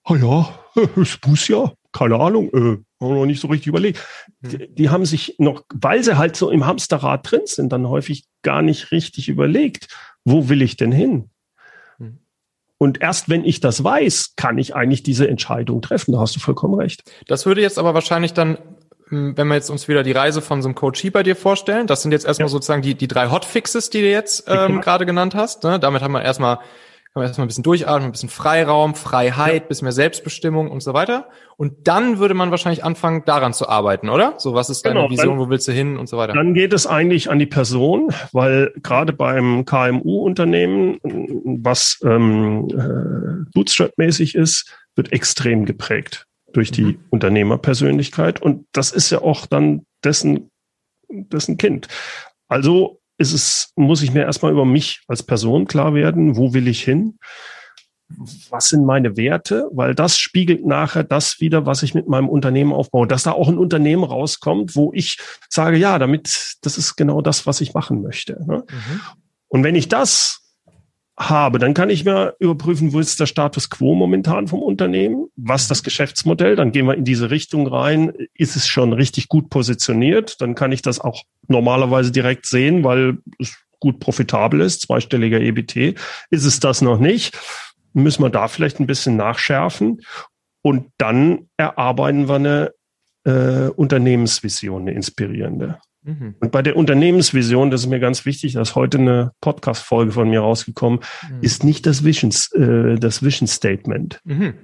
Ah ja, es muss ja, keine Ahnung, äh, haben wir noch nicht so richtig überlegt. Die, hm. die, haben sich noch, weil sie halt so im Hamsterrad drin sind, dann häufig gar nicht richtig überlegt, wo will ich denn hin? Hm. Und erst wenn ich das weiß, kann ich eigentlich diese Entscheidung treffen. Da hast du vollkommen recht. Das würde jetzt aber wahrscheinlich dann, hm, wenn wir jetzt uns wieder die Reise von so einem Coachie bei dir vorstellen, das sind jetzt erstmal ja. sozusagen die, die drei Hotfixes, die du jetzt ähm, gerade genannt hast. Ne? Damit haben wir erstmal kann man erstmal ein bisschen durchatmen, ein bisschen Freiraum, Freiheit, ja. bisschen mehr Selbstbestimmung und so weiter. Und dann würde man wahrscheinlich anfangen, daran zu arbeiten, oder? So, was ist deine genau, Vision, dann, wo willst du hin und so weiter? Dann geht es eigentlich an die Person, weil gerade beim KMU-Unternehmen, was ähm, äh, Bootstrap-mäßig ist, wird extrem geprägt durch die mhm. Unternehmerpersönlichkeit. Und das ist ja auch dann dessen, dessen Kind. Also ist es, muss ich mir erstmal über mich als Person klar werden, wo will ich hin? Was sind meine Werte? Weil das spiegelt nachher das wieder, was ich mit meinem Unternehmen aufbaue. Dass da auch ein Unternehmen rauskommt, wo ich sage, ja, damit, das ist genau das, was ich machen möchte. Ne? Mhm. Und wenn ich das habe, dann kann ich mir überprüfen, wo ist der Status quo momentan vom Unternehmen, was das Geschäftsmodell, dann gehen wir in diese Richtung rein, ist es schon richtig gut positioniert, dann kann ich das auch normalerweise direkt sehen, weil es gut profitabel ist, zweistelliger EBT. Ist es das noch nicht? Müssen wir da vielleicht ein bisschen nachschärfen und dann erarbeiten wir eine äh, Unternehmensvision, eine inspirierende. Mhm. Und bei der Unternehmensvision, das ist mir ganz wichtig, dass heute eine Podcast-Folge von mir rausgekommen, mhm. ist nicht das Vision, äh, das Vision Statement. Mhm.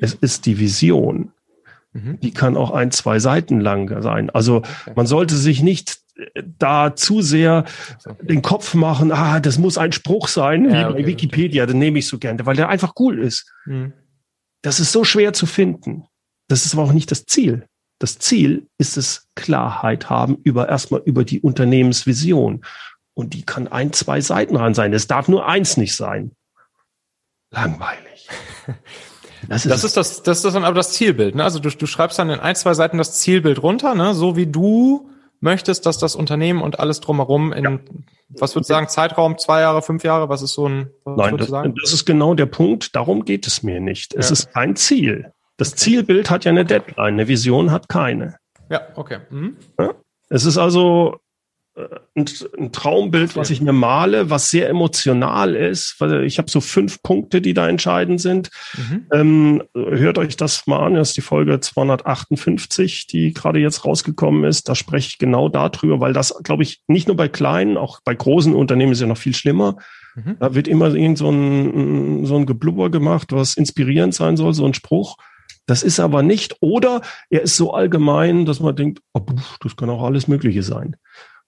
Es ist die Vision. Mhm. Die kann auch ein, zwei Seiten lang sein. Also okay. man sollte sich nicht äh, da zu sehr den Kopf machen, ah, das muss ein Spruch sein, ja, wie okay, bei Wikipedia, den nehme ich so gerne, weil der einfach cool ist. Mhm. Das ist so schwer zu finden. Das ist aber auch nicht das Ziel. Das Ziel ist es, Klarheit haben über erstmal über die Unternehmensvision. Und die kann ein, zwei Seiten dran sein. Es darf nur eins nicht sein. Langweilig. Das ist, das ist das, das ist dann aber das Zielbild. Ne? Also du, du schreibst dann in ein, zwei Seiten das Zielbild runter, ne? so wie du möchtest, dass das Unternehmen und alles drumherum in, ja. was würdest du sagen, Zeitraum, zwei Jahre, fünf Jahre, was ist so ein, was Nein, das, das, ist genau der Punkt, darum geht es mir nicht. Es ja. ist kein Ziel. Das Zielbild hat ja eine Deadline, eine Vision hat keine. Ja, okay. Mhm. Ja? Es ist also äh, ein, ein, Traumbild, was ich mir male, was sehr emotional ist. Weil ich habe so fünf Punkte, die da entscheidend sind. Mhm. Ähm, hört euch das mal an. Das ist die Folge 258, die gerade jetzt rausgekommen ist. Da spreche ich genau darüber, weil das, glaube ich, nicht nur bei kleinen, auch bei großen Unternehmen ist ja noch viel schlimmer. Mhm. Da wird immer irgend so ein, so ein Geblubber gemacht, was inspirierend sein soll, so ein Spruch. Das ist aber nicht, oder er ist so allgemein, dass man denkt, oh, das kann auch alles Mögliche sein.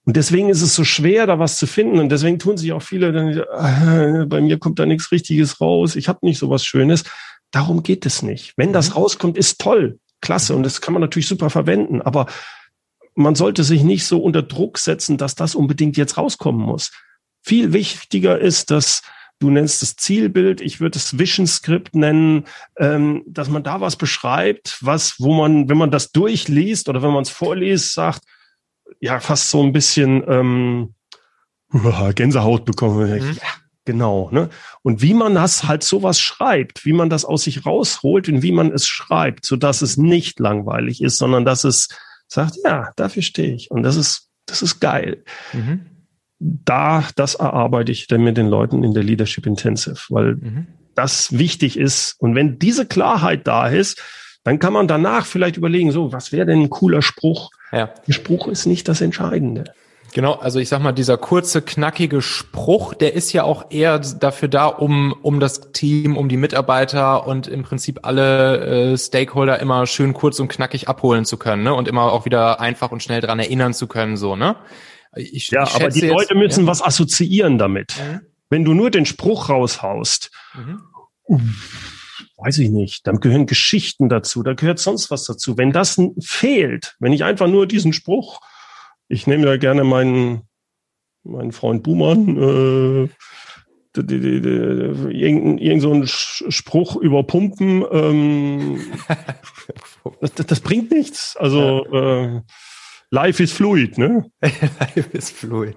Und deswegen ist es so schwer, da was zu finden. Und deswegen tun sich auch viele, dann, äh, bei mir kommt da nichts Richtiges raus, ich habe nicht so was Schönes. Darum geht es nicht. Wenn das mhm. rauskommt, ist toll, klasse. Und das kann man natürlich super verwenden. Aber man sollte sich nicht so unter Druck setzen, dass das unbedingt jetzt rauskommen muss. Viel wichtiger ist, dass du nennst es Zielbild, ich würde es Vision Script nennen, ähm, dass man da was beschreibt, was, wo man, wenn man das durchliest oder wenn man es vorliest, sagt, ja, fast so ein bisschen ähm, Gänsehaut bekommen. Mhm. Ja, genau. Ne? Und wie man das halt sowas schreibt, wie man das aus sich rausholt und wie man es schreibt, so dass es nicht langweilig ist, sondern dass es sagt, ja, dafür stehe ich. Und das ist, das ist geil. Mhm da, das erarbeite ich dann mit den Leuten in der Leadership Intensive, weil mhm. das wichtig ist. Und wenn diese Klarheit da ist, dann kann man danach vielleicht überlegen, so, was wäre denn ein cooler Spruch? Ja. Der Spruch ist nicht das Entscheidende. Genau, also ich sag mal, dieser kurze, knackige Spruch, der ist ja auch eher dafür da, um, um das Team, um die Mitarbeiter und im Prinzip alle äh, Stakeholder immer schön kurz und knackig abholen zu können, ne? Und immer auch wieder einfach und schnell dran erinnern zu können, so, ne? Ich, ja, ich aber die jetzt, Leute müssen ja. was assoziieren damit. Mhm. Wenn du nur den Spruch raushaust, mhm. weiß ich nicht, dann gehören Geschichten dazu, da gehört sonst was dazu. Wenn das fehlt, wenn ich einfach nur diesen Spruch, ich nehme da gerne meinen, meinen Freund Buhmann, äh, irgendein, irgend so ein Spruch über Pumpen, ähm, das, das, bringt nichts. Also äh, Life is fluid, ne? life is fluid.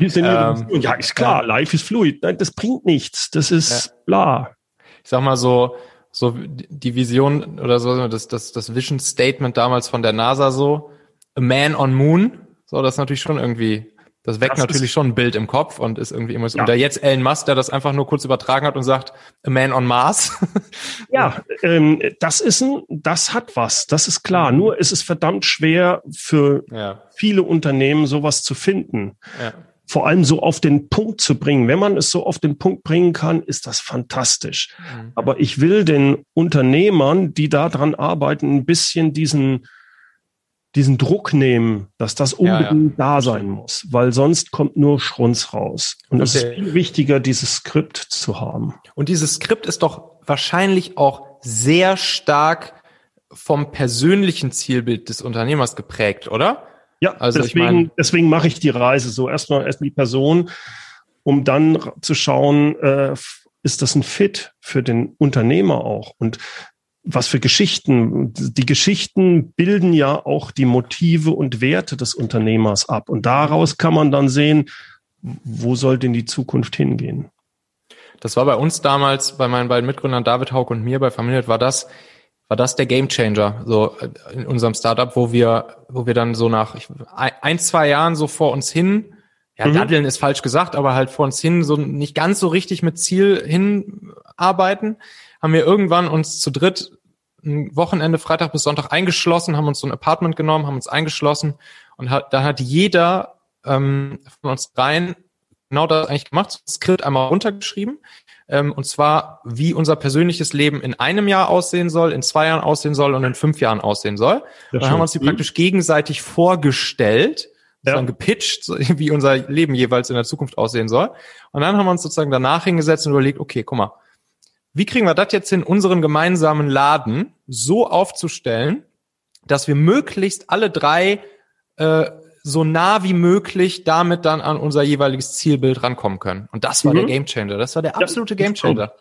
Ähm, ja, ist klar, ja. life is fluid. Nein, das bringt nichts. Das ist ja. bla. Ich sag mal so, so die Vision oder so, das, das, das Vision Statement damals von der NASA so, a man on moon, so, das ist natürlich schon irgendwie das weckt das natürlich schon ein Bild im Kopf und ist irgendwie immer so. Ja. Und da jetzt Elon Musk, der das einfach nur kurz übertragen hat und sagt, a man on Mars. ja, ähm, das ist ein, das hat was, das ist klar. Mhm. Nur ist es verdammt schwer für ja. viele Unternehmen sowas zu finden. Ja. Vor allem so auf den Punkt zu bringen. Wenn man es so auf den Punkt bringen kann, ist das fantastisch. Mhm. Aber ich will den Unternehmern, die daran arbeiten, ein bisschen diesen diesen Druck nehmen, dass das unbedingt ja, ja. da sein muss, weil sonst kommt nur Schrunz raus. Und es ist viel wichtiger, dieses Skript zu haben. Und dieses Skript ist doch wahrscheinlich auch sehr stark vom persönlichen Zielbild des Unternehmers geprägt, oder? Ja, also deswegen, ich mein, deswegen mache ich die Reise so erstmal erst die Person, um dann zu schauen, äh, ist das ein Fit für den Unternehmer auch? Und was für Geschichten. Die Geschichten bilden ja auch die Motive und Werte des Unternehmers ab. Und daraus kann man dann sehen, wo soll denn die Zukunft hingehen. Das war bei uns damals, bei meinen beiden Mitgründern David Haug und mir bei Familie, war das, war das der Gamechanger so äh, in unserem Startup, wo wir, wo wir dann so nach ein, zwei Jahren so vor uns hin, ja, mhm. daddeln ist falsch gesagt, aber halt vor uns hin so nicht ganz so richtig mit Ziel hinarbeiten haben wir irgendwann uns zu dritt ein Wochenende, Freitag bis Sonntag eingeschlossen, haben uns so ein Apartment genommen, haben uns eingeschlossen und hat, da hat jeder ähm, von uns dreien genau das eigentlich gemacht, so ein Skript einmal runtergeschrieben. Ähm, und zwar, wie unser persönliches Leben in einem Jahr aussehen soll, in zwei Jahren aussehen soll und in fünf Jahren aussehen soll. Ja, dann haben wir uns die praktisch gegenseitig vorgestellt, ja. dann gepitcht, wie unser Leben jeweils in der Zukunft aussehen soll. Und dann haben wir uns sozusagen danach hingesetzt und überlegt, okay, guck mal, wie kriegen wir das jetzt in unseren gemeinsamen Laden so aufzustellen, dass wir möglichst alle drei äh, so nah wie möglich damit dann an unser jeweiliges Zielbild rankommen können. Und das war mhm. der Gamechanger. Das war der absolute ja, Gamechanger.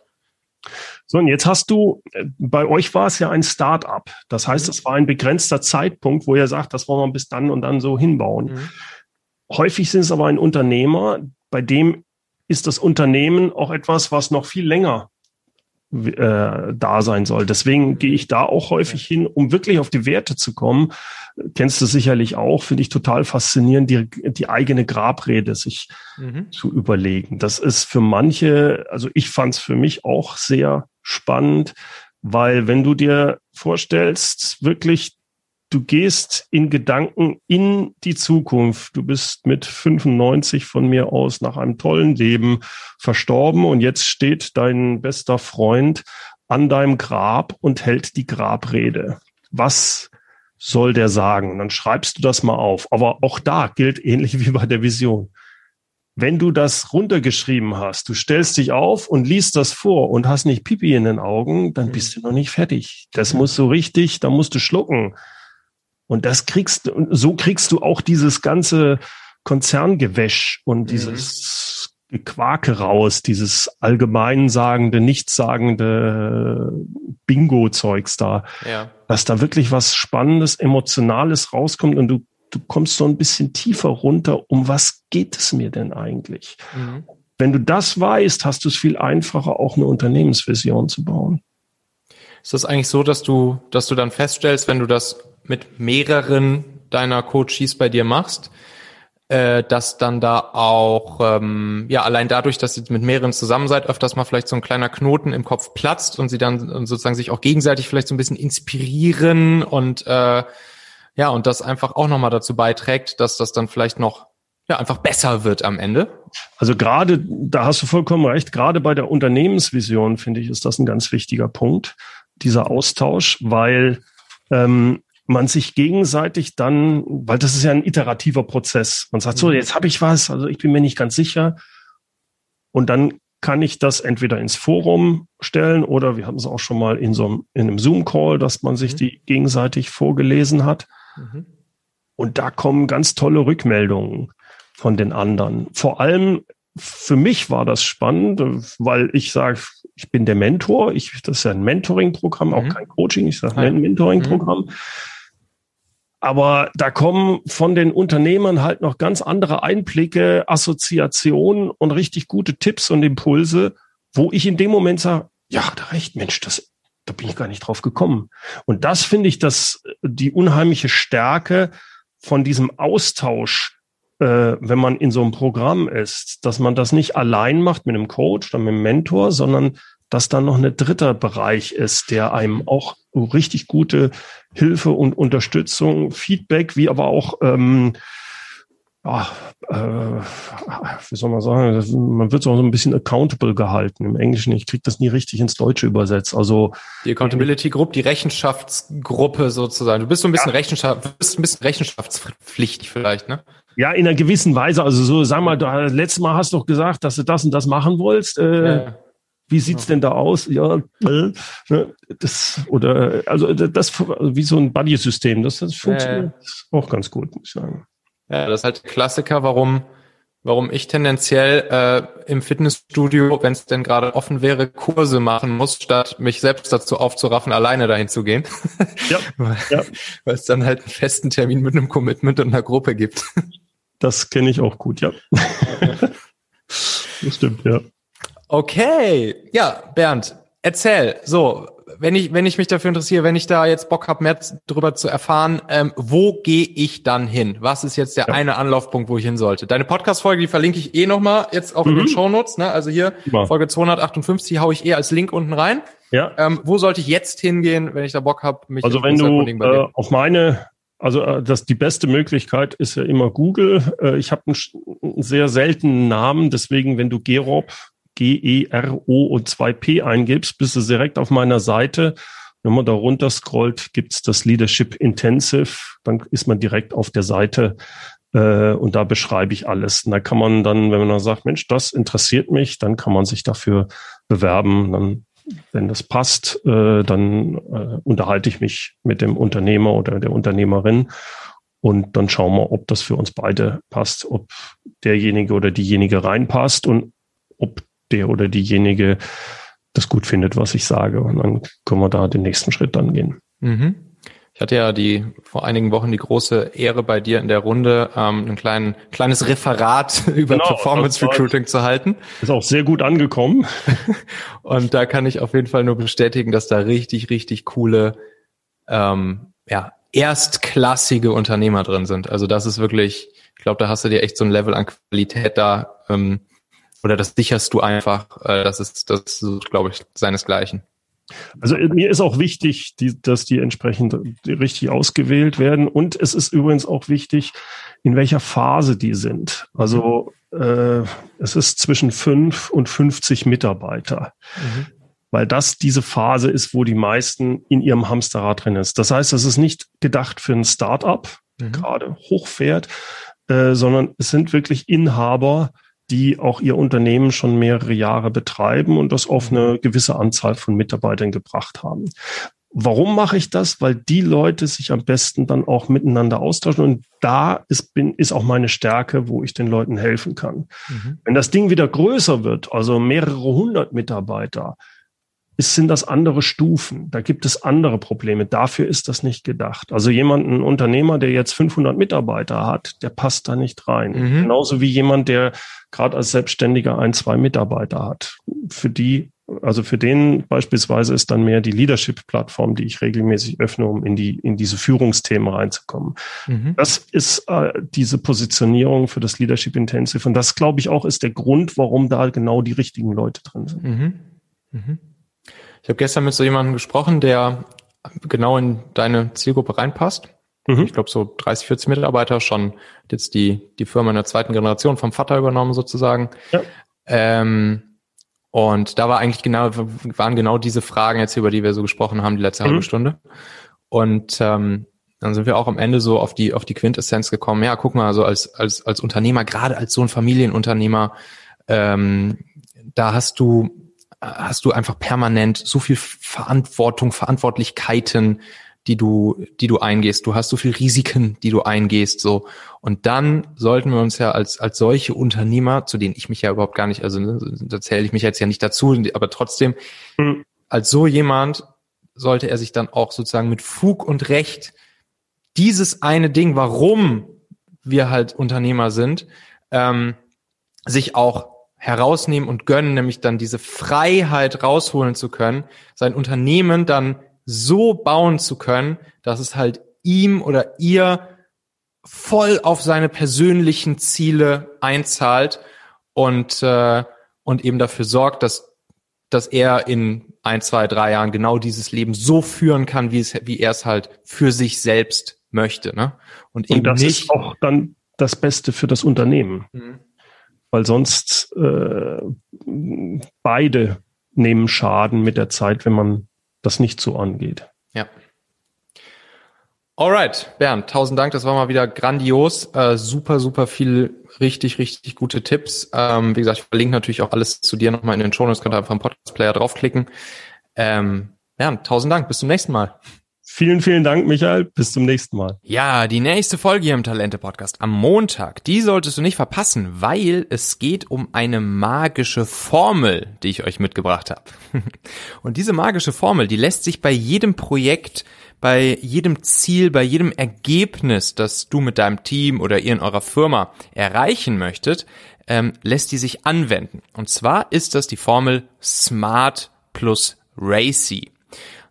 So, und jetzt hast du, äh, bei euch war es ja ein Start-up. Das heißt, mhm. es war ein begrenzter Zeitpunkt, wo ihr sagt, das wollen wir bis dann und dann so hinbauen. Mhm. Häufig sind es aber ein Unternehmer, bei dem ist das Unternehmen auch etwas, was noch viel länger äh, da sein soll. Deswegen gehe ich da auch häufig hin, um wirklich auf die Werte zu kommen. Kennst du sicherlich auch, finde ich total faszinierend, die, die eigene Grabrede sich mhm. zu überlegen. Das ist für manche, also ich fand es für mich auch sehr spannend, weil wenn du dir vorstellst, wirklich du gehst in Gedanken in die Zukunft. Du bist mit 95 von mir aus nach einem tollen Leben verstorben und jetzt steht dein bester Freund an deinem Grab und hält die Grabrede. Was soll der sagen? dann schreibst du das mal auf. Aber auch da gilt ähnlich wie bei der Vision. Wenn du das runtergeschrieben hast, du stellst dich auf und liest das vor und hast nicht Pipi in den Augen, dann bist du noch nicht fertig. Das muss so richtig, da musst du schlucken. Und das kriegst du, so kriegst du auch dieses ganze Konzerngewäsch und mhm. dieses Gequake raus, dieses allgemeinsagende, nichtssagende Bingo-Zeugs da. Ja. Dass da wirklich was Spannendes, Emotionales rauskommt und du, du kommst so ein bisschen tiefer runter. Um was geht es mir denn eigentlich? Mhm. Wenn du das weißt, hast du es viel einfacher, auch eine Unternehmensvision zu bauen. Ist das eigentlich so, dass du, dass du dann feststellst, wenn du das mit mehreren deiner Coaches bei dir machst, äh, dass dann da auch, ähm, ja, allein dadurch, dass ihr mit mehreren zusammen seid, öfters mal vielleicht so ein kleiner Knoten im Kopf platzt und sie dann sozusagen sich auch gegenseitig vielleicht so ein bisschen inspirieren und äh, ja, und das einfach auch nochmal dazu beiträgt, dass das dann vielleicht noch ja, einfach besser wird am Ende. Also gerade, da hast du vollkommen recht, gerade bei der Unternehmensvision, finde ich, ist das ein ganz wichtiger Punkt, dieser Austausch, weil ähm, man sich gegenseitig dann, weil das ist ja ein iterativer Prozess. Man sagt so, mhm. jetzt habe ich was, also ich bin mir nicht ganz sicher. Und dann kann ich das entweder ins Forum stellen oder wir hatten es auch schon mal in so einem, in einem Zoom-Call, dass man sich mhm. die gegenseitig vorgelesen hat. Mhm. Und da kommen ganz tolle Rückmeldungen von den anderen. Vor allem für mich war das spannend, weil ich sage, ich bin der Mentor. Ich, das ist ja ein Mentoring-Programm, mhm. auch kein Coaching, ich sage ein Mentoring-Programm. Mhm. Aber da kommen von den Unternehmern halt noch ganz andere Einblicke, Assoziationen und richtig gute Tipps und Impulse, wo ich in dem Moment sage, ja, da recht, Mensch, das, da bin ich gar nicht drauf gekommen. Und das finde ich, dass die unheimliche Stärke von diesem Austausch, äh, wenn man in so einem Programm ist, dass man das nicht allein macht mit einem Coach oder mit einem Mentor, sondern dass dann noch ein dritter Bereich ist, der einem auch richtig gute Hilfe und Unterstützung, Feedback, wie aber auch ähm, ja, äh, wie soll man sagen, man wird so ein bisschen accountable gehalten im Englischen. Ich kriege das nie richtig ins Deutsche übersetzt. Also die Accountability Group, die Rechenschaftsgruppe sozusagen. Du bist so ein bisschen ja. Rechenschaft, bist ein bisschen rechenschaftspflichtig vielleicht, ne? Ja, in einer gewissen Weise. Also so, sag mal, du, letztes Mal hast du doch gesagt, dass du das und das machen wolltest. Äh, ja. Wie sieht's denn da aus? Ja, äh, ne, das oder also das wie so ein Buddy-System. Das, das funktioniert äh. auch ganz gut, muss ich sagen. Ja, das ist halt Klassiker, warum warum ich tendenziell äh, im Fitnessstudio, wenn es denn gerade offen wäre, Kurse machen muss, statt mich selbst dazu aufzuraffen, alleine dahin zu gehen. Ja. weil, ja. weil es dann halt einen festen Termin mit einem Commitment und einer Gruppe gibt. Das kenne ich auch gut, ja. das stimmt, ja. Okay, ja, Bernd, erzähl. So, wenn ich, wenn ich mich dafür interessiere, wenn ich da jetzt Bock habe, mehr darüber zu erfahren, ähm, wo gehe ich dann hin? Was ist jetzt der ja. eine Anlaufpunkt, wo ich hin sollte? Deine Podcast-Folge, die verlinke ich eh nochmal jetzt auch mhm. in den mhm. Shownotes. Ne? Also hier, ja. Folge 258 haue ich eh als Link unten rein. Ja. Ähm, wo sollte ich jetzt hingehen, wenn ich da Bock habe, mich Also wenn du äh, auf meine also äh, das die beste Möglichkeit ist ja immer Google. Äh, ich habe einen, einen, sehr seltenen Namen, deswegen wenn du Gerob G-E-R-O und 2P eingibst, bist du direkt auf meiner Seite. Wenn man da runter scrollt, gibt's das Leadership Intensive. Dann ist man direkt auf der Seite äh, und da beschreibe ich alles. Und da kann man dann, wenn man dann sagt, Mensch, das interessiert mich, dann kann man sich dafür bewerben. Dann, wenn das passt, äh, dann äh, unterhalte ich mich mit dem Unternehmer oder der Unternehmerin und dann schauen wir, ob das für uns beide passt, ob derjenige oder diejenige reinpasst und der oder diejenige das gut findet, was ich sage. Und dann können wir da den nächsten Schritt dann gehen. Mhm. Ich hatte ja die vor einigen Wochen die große Ehre bei dir in der Runde ähm, ein klein, kleines Referat über genau, Performance Recruiting zu halten. Ist auch sehr gut angekommen. Und da kann ich auf jeden Fall nur bestätigen, dass da richtig, richtig coole, ähm, ja, erstklassige Unternehmer drin sind. Also das ist wirklich, ich glaube, da hast du dir echt so ein Level an Qualität da ähm, oder das sicherst du einfach. Äh, das ist, das ist, glaube ich, seinesgleichen. Also äh, mir ist auch wichtig, die, dass die entsprechend richtig ausgewählt werden. Und es ist übrigens auch wichtig, in welcher Phase die sind. Also äh, es ist zwischen fünf und 50 Mitarbeiter. Mhm. Weil das diese Phase ist, wo die meisten in ihrem Hamsterrad drin ist. Das heißt, es ist nicht gedacht für ein Startup, mhm. gerade hochfährt, äh, sondern es sind wirklich Inhaber, die auch ihr Unternehmen schon mehrere Jahre betreiben und das auf eine gewisse Anzahl von Mitarbeitern gebracht haben. Warum mache ich das? Weil die Leute sich am besten dann auch miteinander austauschen. Und da ist, bin, ist auch meine Stärke, wo ich den Leuten helfen kann. Mhm. Wenn das Ding wieder größer wird, also mehrere hundert Mitarbeiter, ist, sind das andere Stufen. Da gibt es andere Probleme. Dafür ist das nicht gedacht. Also jemand, ein Unternehmer, der jetzt 500 Mitarbeiter hat, der passt da nicht rein. Mhm. Genauso wie jemand, der gerade als Selbstständiger ein, zwei Mitarbeiter hat. Für die also für den beispielsweise ist dann mehr die Leadership-Plattform, die ich regelmäßig öffne, um in die in diese Führungsthemen reinzukommen. Mhm. Das ist äh, diese Positionierung für das Leadership Intensive und das glaube ich auch ist der Grund, warum da genau die richtigen Leute drin sind. Mhm. Ich habe gestern mit so jemandem gesprochen, der genau in deine Zielgruppe reinpasst. Mhm. Ich glaube so 30, 40 Mitarbeiter schon jetzt die die Firma in der zweiten Generation vom Vater übernommen sozusagen. Ja. Ähm, und da war eigentlich genau, waren genau diese Fragen jetzt, über die wir so gesprochen haben, die letzte mhm. halbe Stunde. Und ähm, dann sind wir auch am Ende so auf die, auf die Quintessenz gekommen. Ja, guck mal, also als, als, als Unternehmer, gerade als so ein Familienunternehmer, ähm, da hast du, hast du einfach permanent so viel Verantwortung, Verantwortlichkeiten, die du, die du eingehst. Du hast so viel Risiken, die du eingehst, so. Und dann sollten wir uns ja als, als solche Unternehmer, zu denen ich mich ja überhaupt gar nicht, also ne, da zähle ich mich jetzt ja nicht dazu, aber trotzdem, mhm. als so jemand sollte er sich dann auch sozusagen mit Fug und Recht dieses eine Ding, warum wir halt Unternehmer sind, ähm, sich auch herausnehmen und gönnen, nämlich dann diese Freiheit rausholen zu können, sein Unternehmen dann so bauen zu können, dass es halt ihm oder ihr voll auf seine persönlichen Ziele einzahlt und äh, und eben dafür sorgt, dass dass er in ein, zwei, drei Jahren genau dieses Leben so führen kann, wie es wie er es halt für sich selbst möchte, ne? Und, und eben das nicht ist auch dann das Beste für das Unternehmen, mhm. Weil sonst äh, beide nehmen Schaden mit der Zeit, wenn man das nicht so angeht. Ja. Alright, Bernd, tausend Dank. Das war mal wieder grandios. Äh, super, super viel richtig, richtig gute Tipps. Ähm, wie gesagt, ich verlinke natürlich auch alles zu dir nochmal in den Show Notes. Könnt ihr einfach im Podcast-Player draufklicken. Ähm, Bernd, tausend Dank. Bis zum nächsten Mal. Vielen, vielen Dank, Michael. Bis zum nächsten Mal. Ja, die nächste Folge hier im Talente-Podcast am Montag, die solltest du nicht verpassen, weil es geht um eine magische Formel, die ich euch mitgebracht habe. Und diese magische Formel, die lässt sich bei jedem Projekt, bei jedem Ziel, bei jedem Ergebnis, das du mit deinem Team oder ihr in eurer Firma erreichen möchtet, ähm, lässt die sich anwenden. Und zwar ist das die Formel Smart plus Racy.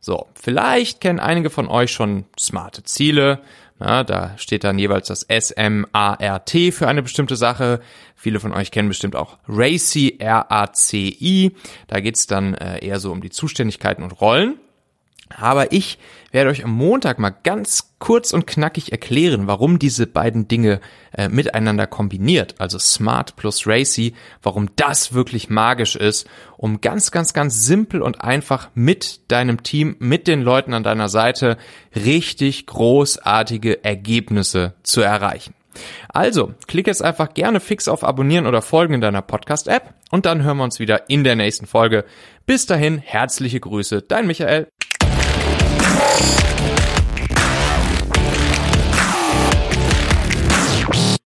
So, vielleicht kennen einige von euch schon smarte Ziele. Na, da steht dann jeweils das S-M-A-R-T für eine bestimmte Sache. Viele von euch kennen bestimmt auch RACI, R-A-C-I. Da geht's dann äh, eher so um die Zuständigkeiten und Rollen. Aber ich werde euch am Montag mal ganz kurz und knackig erklären, warum diese beiden Dinge äh, miteinander kombiniert, also Smart plus Racy, warum das wirklich magisch ist, um ganz, ganz, ganz simpel und einfach mit deinem Team, mit den Leuten an deiner Seite richtig großartige Ergebnisse zu erreichen. Also, klick jetzt einfach gerne fix auf Abonnieren oder Folgen in deiner Podcast-App und dann hören wir uns wieder in der nächsten Folge. Bis dahin, herzliche Grüße, dein Michael. Show.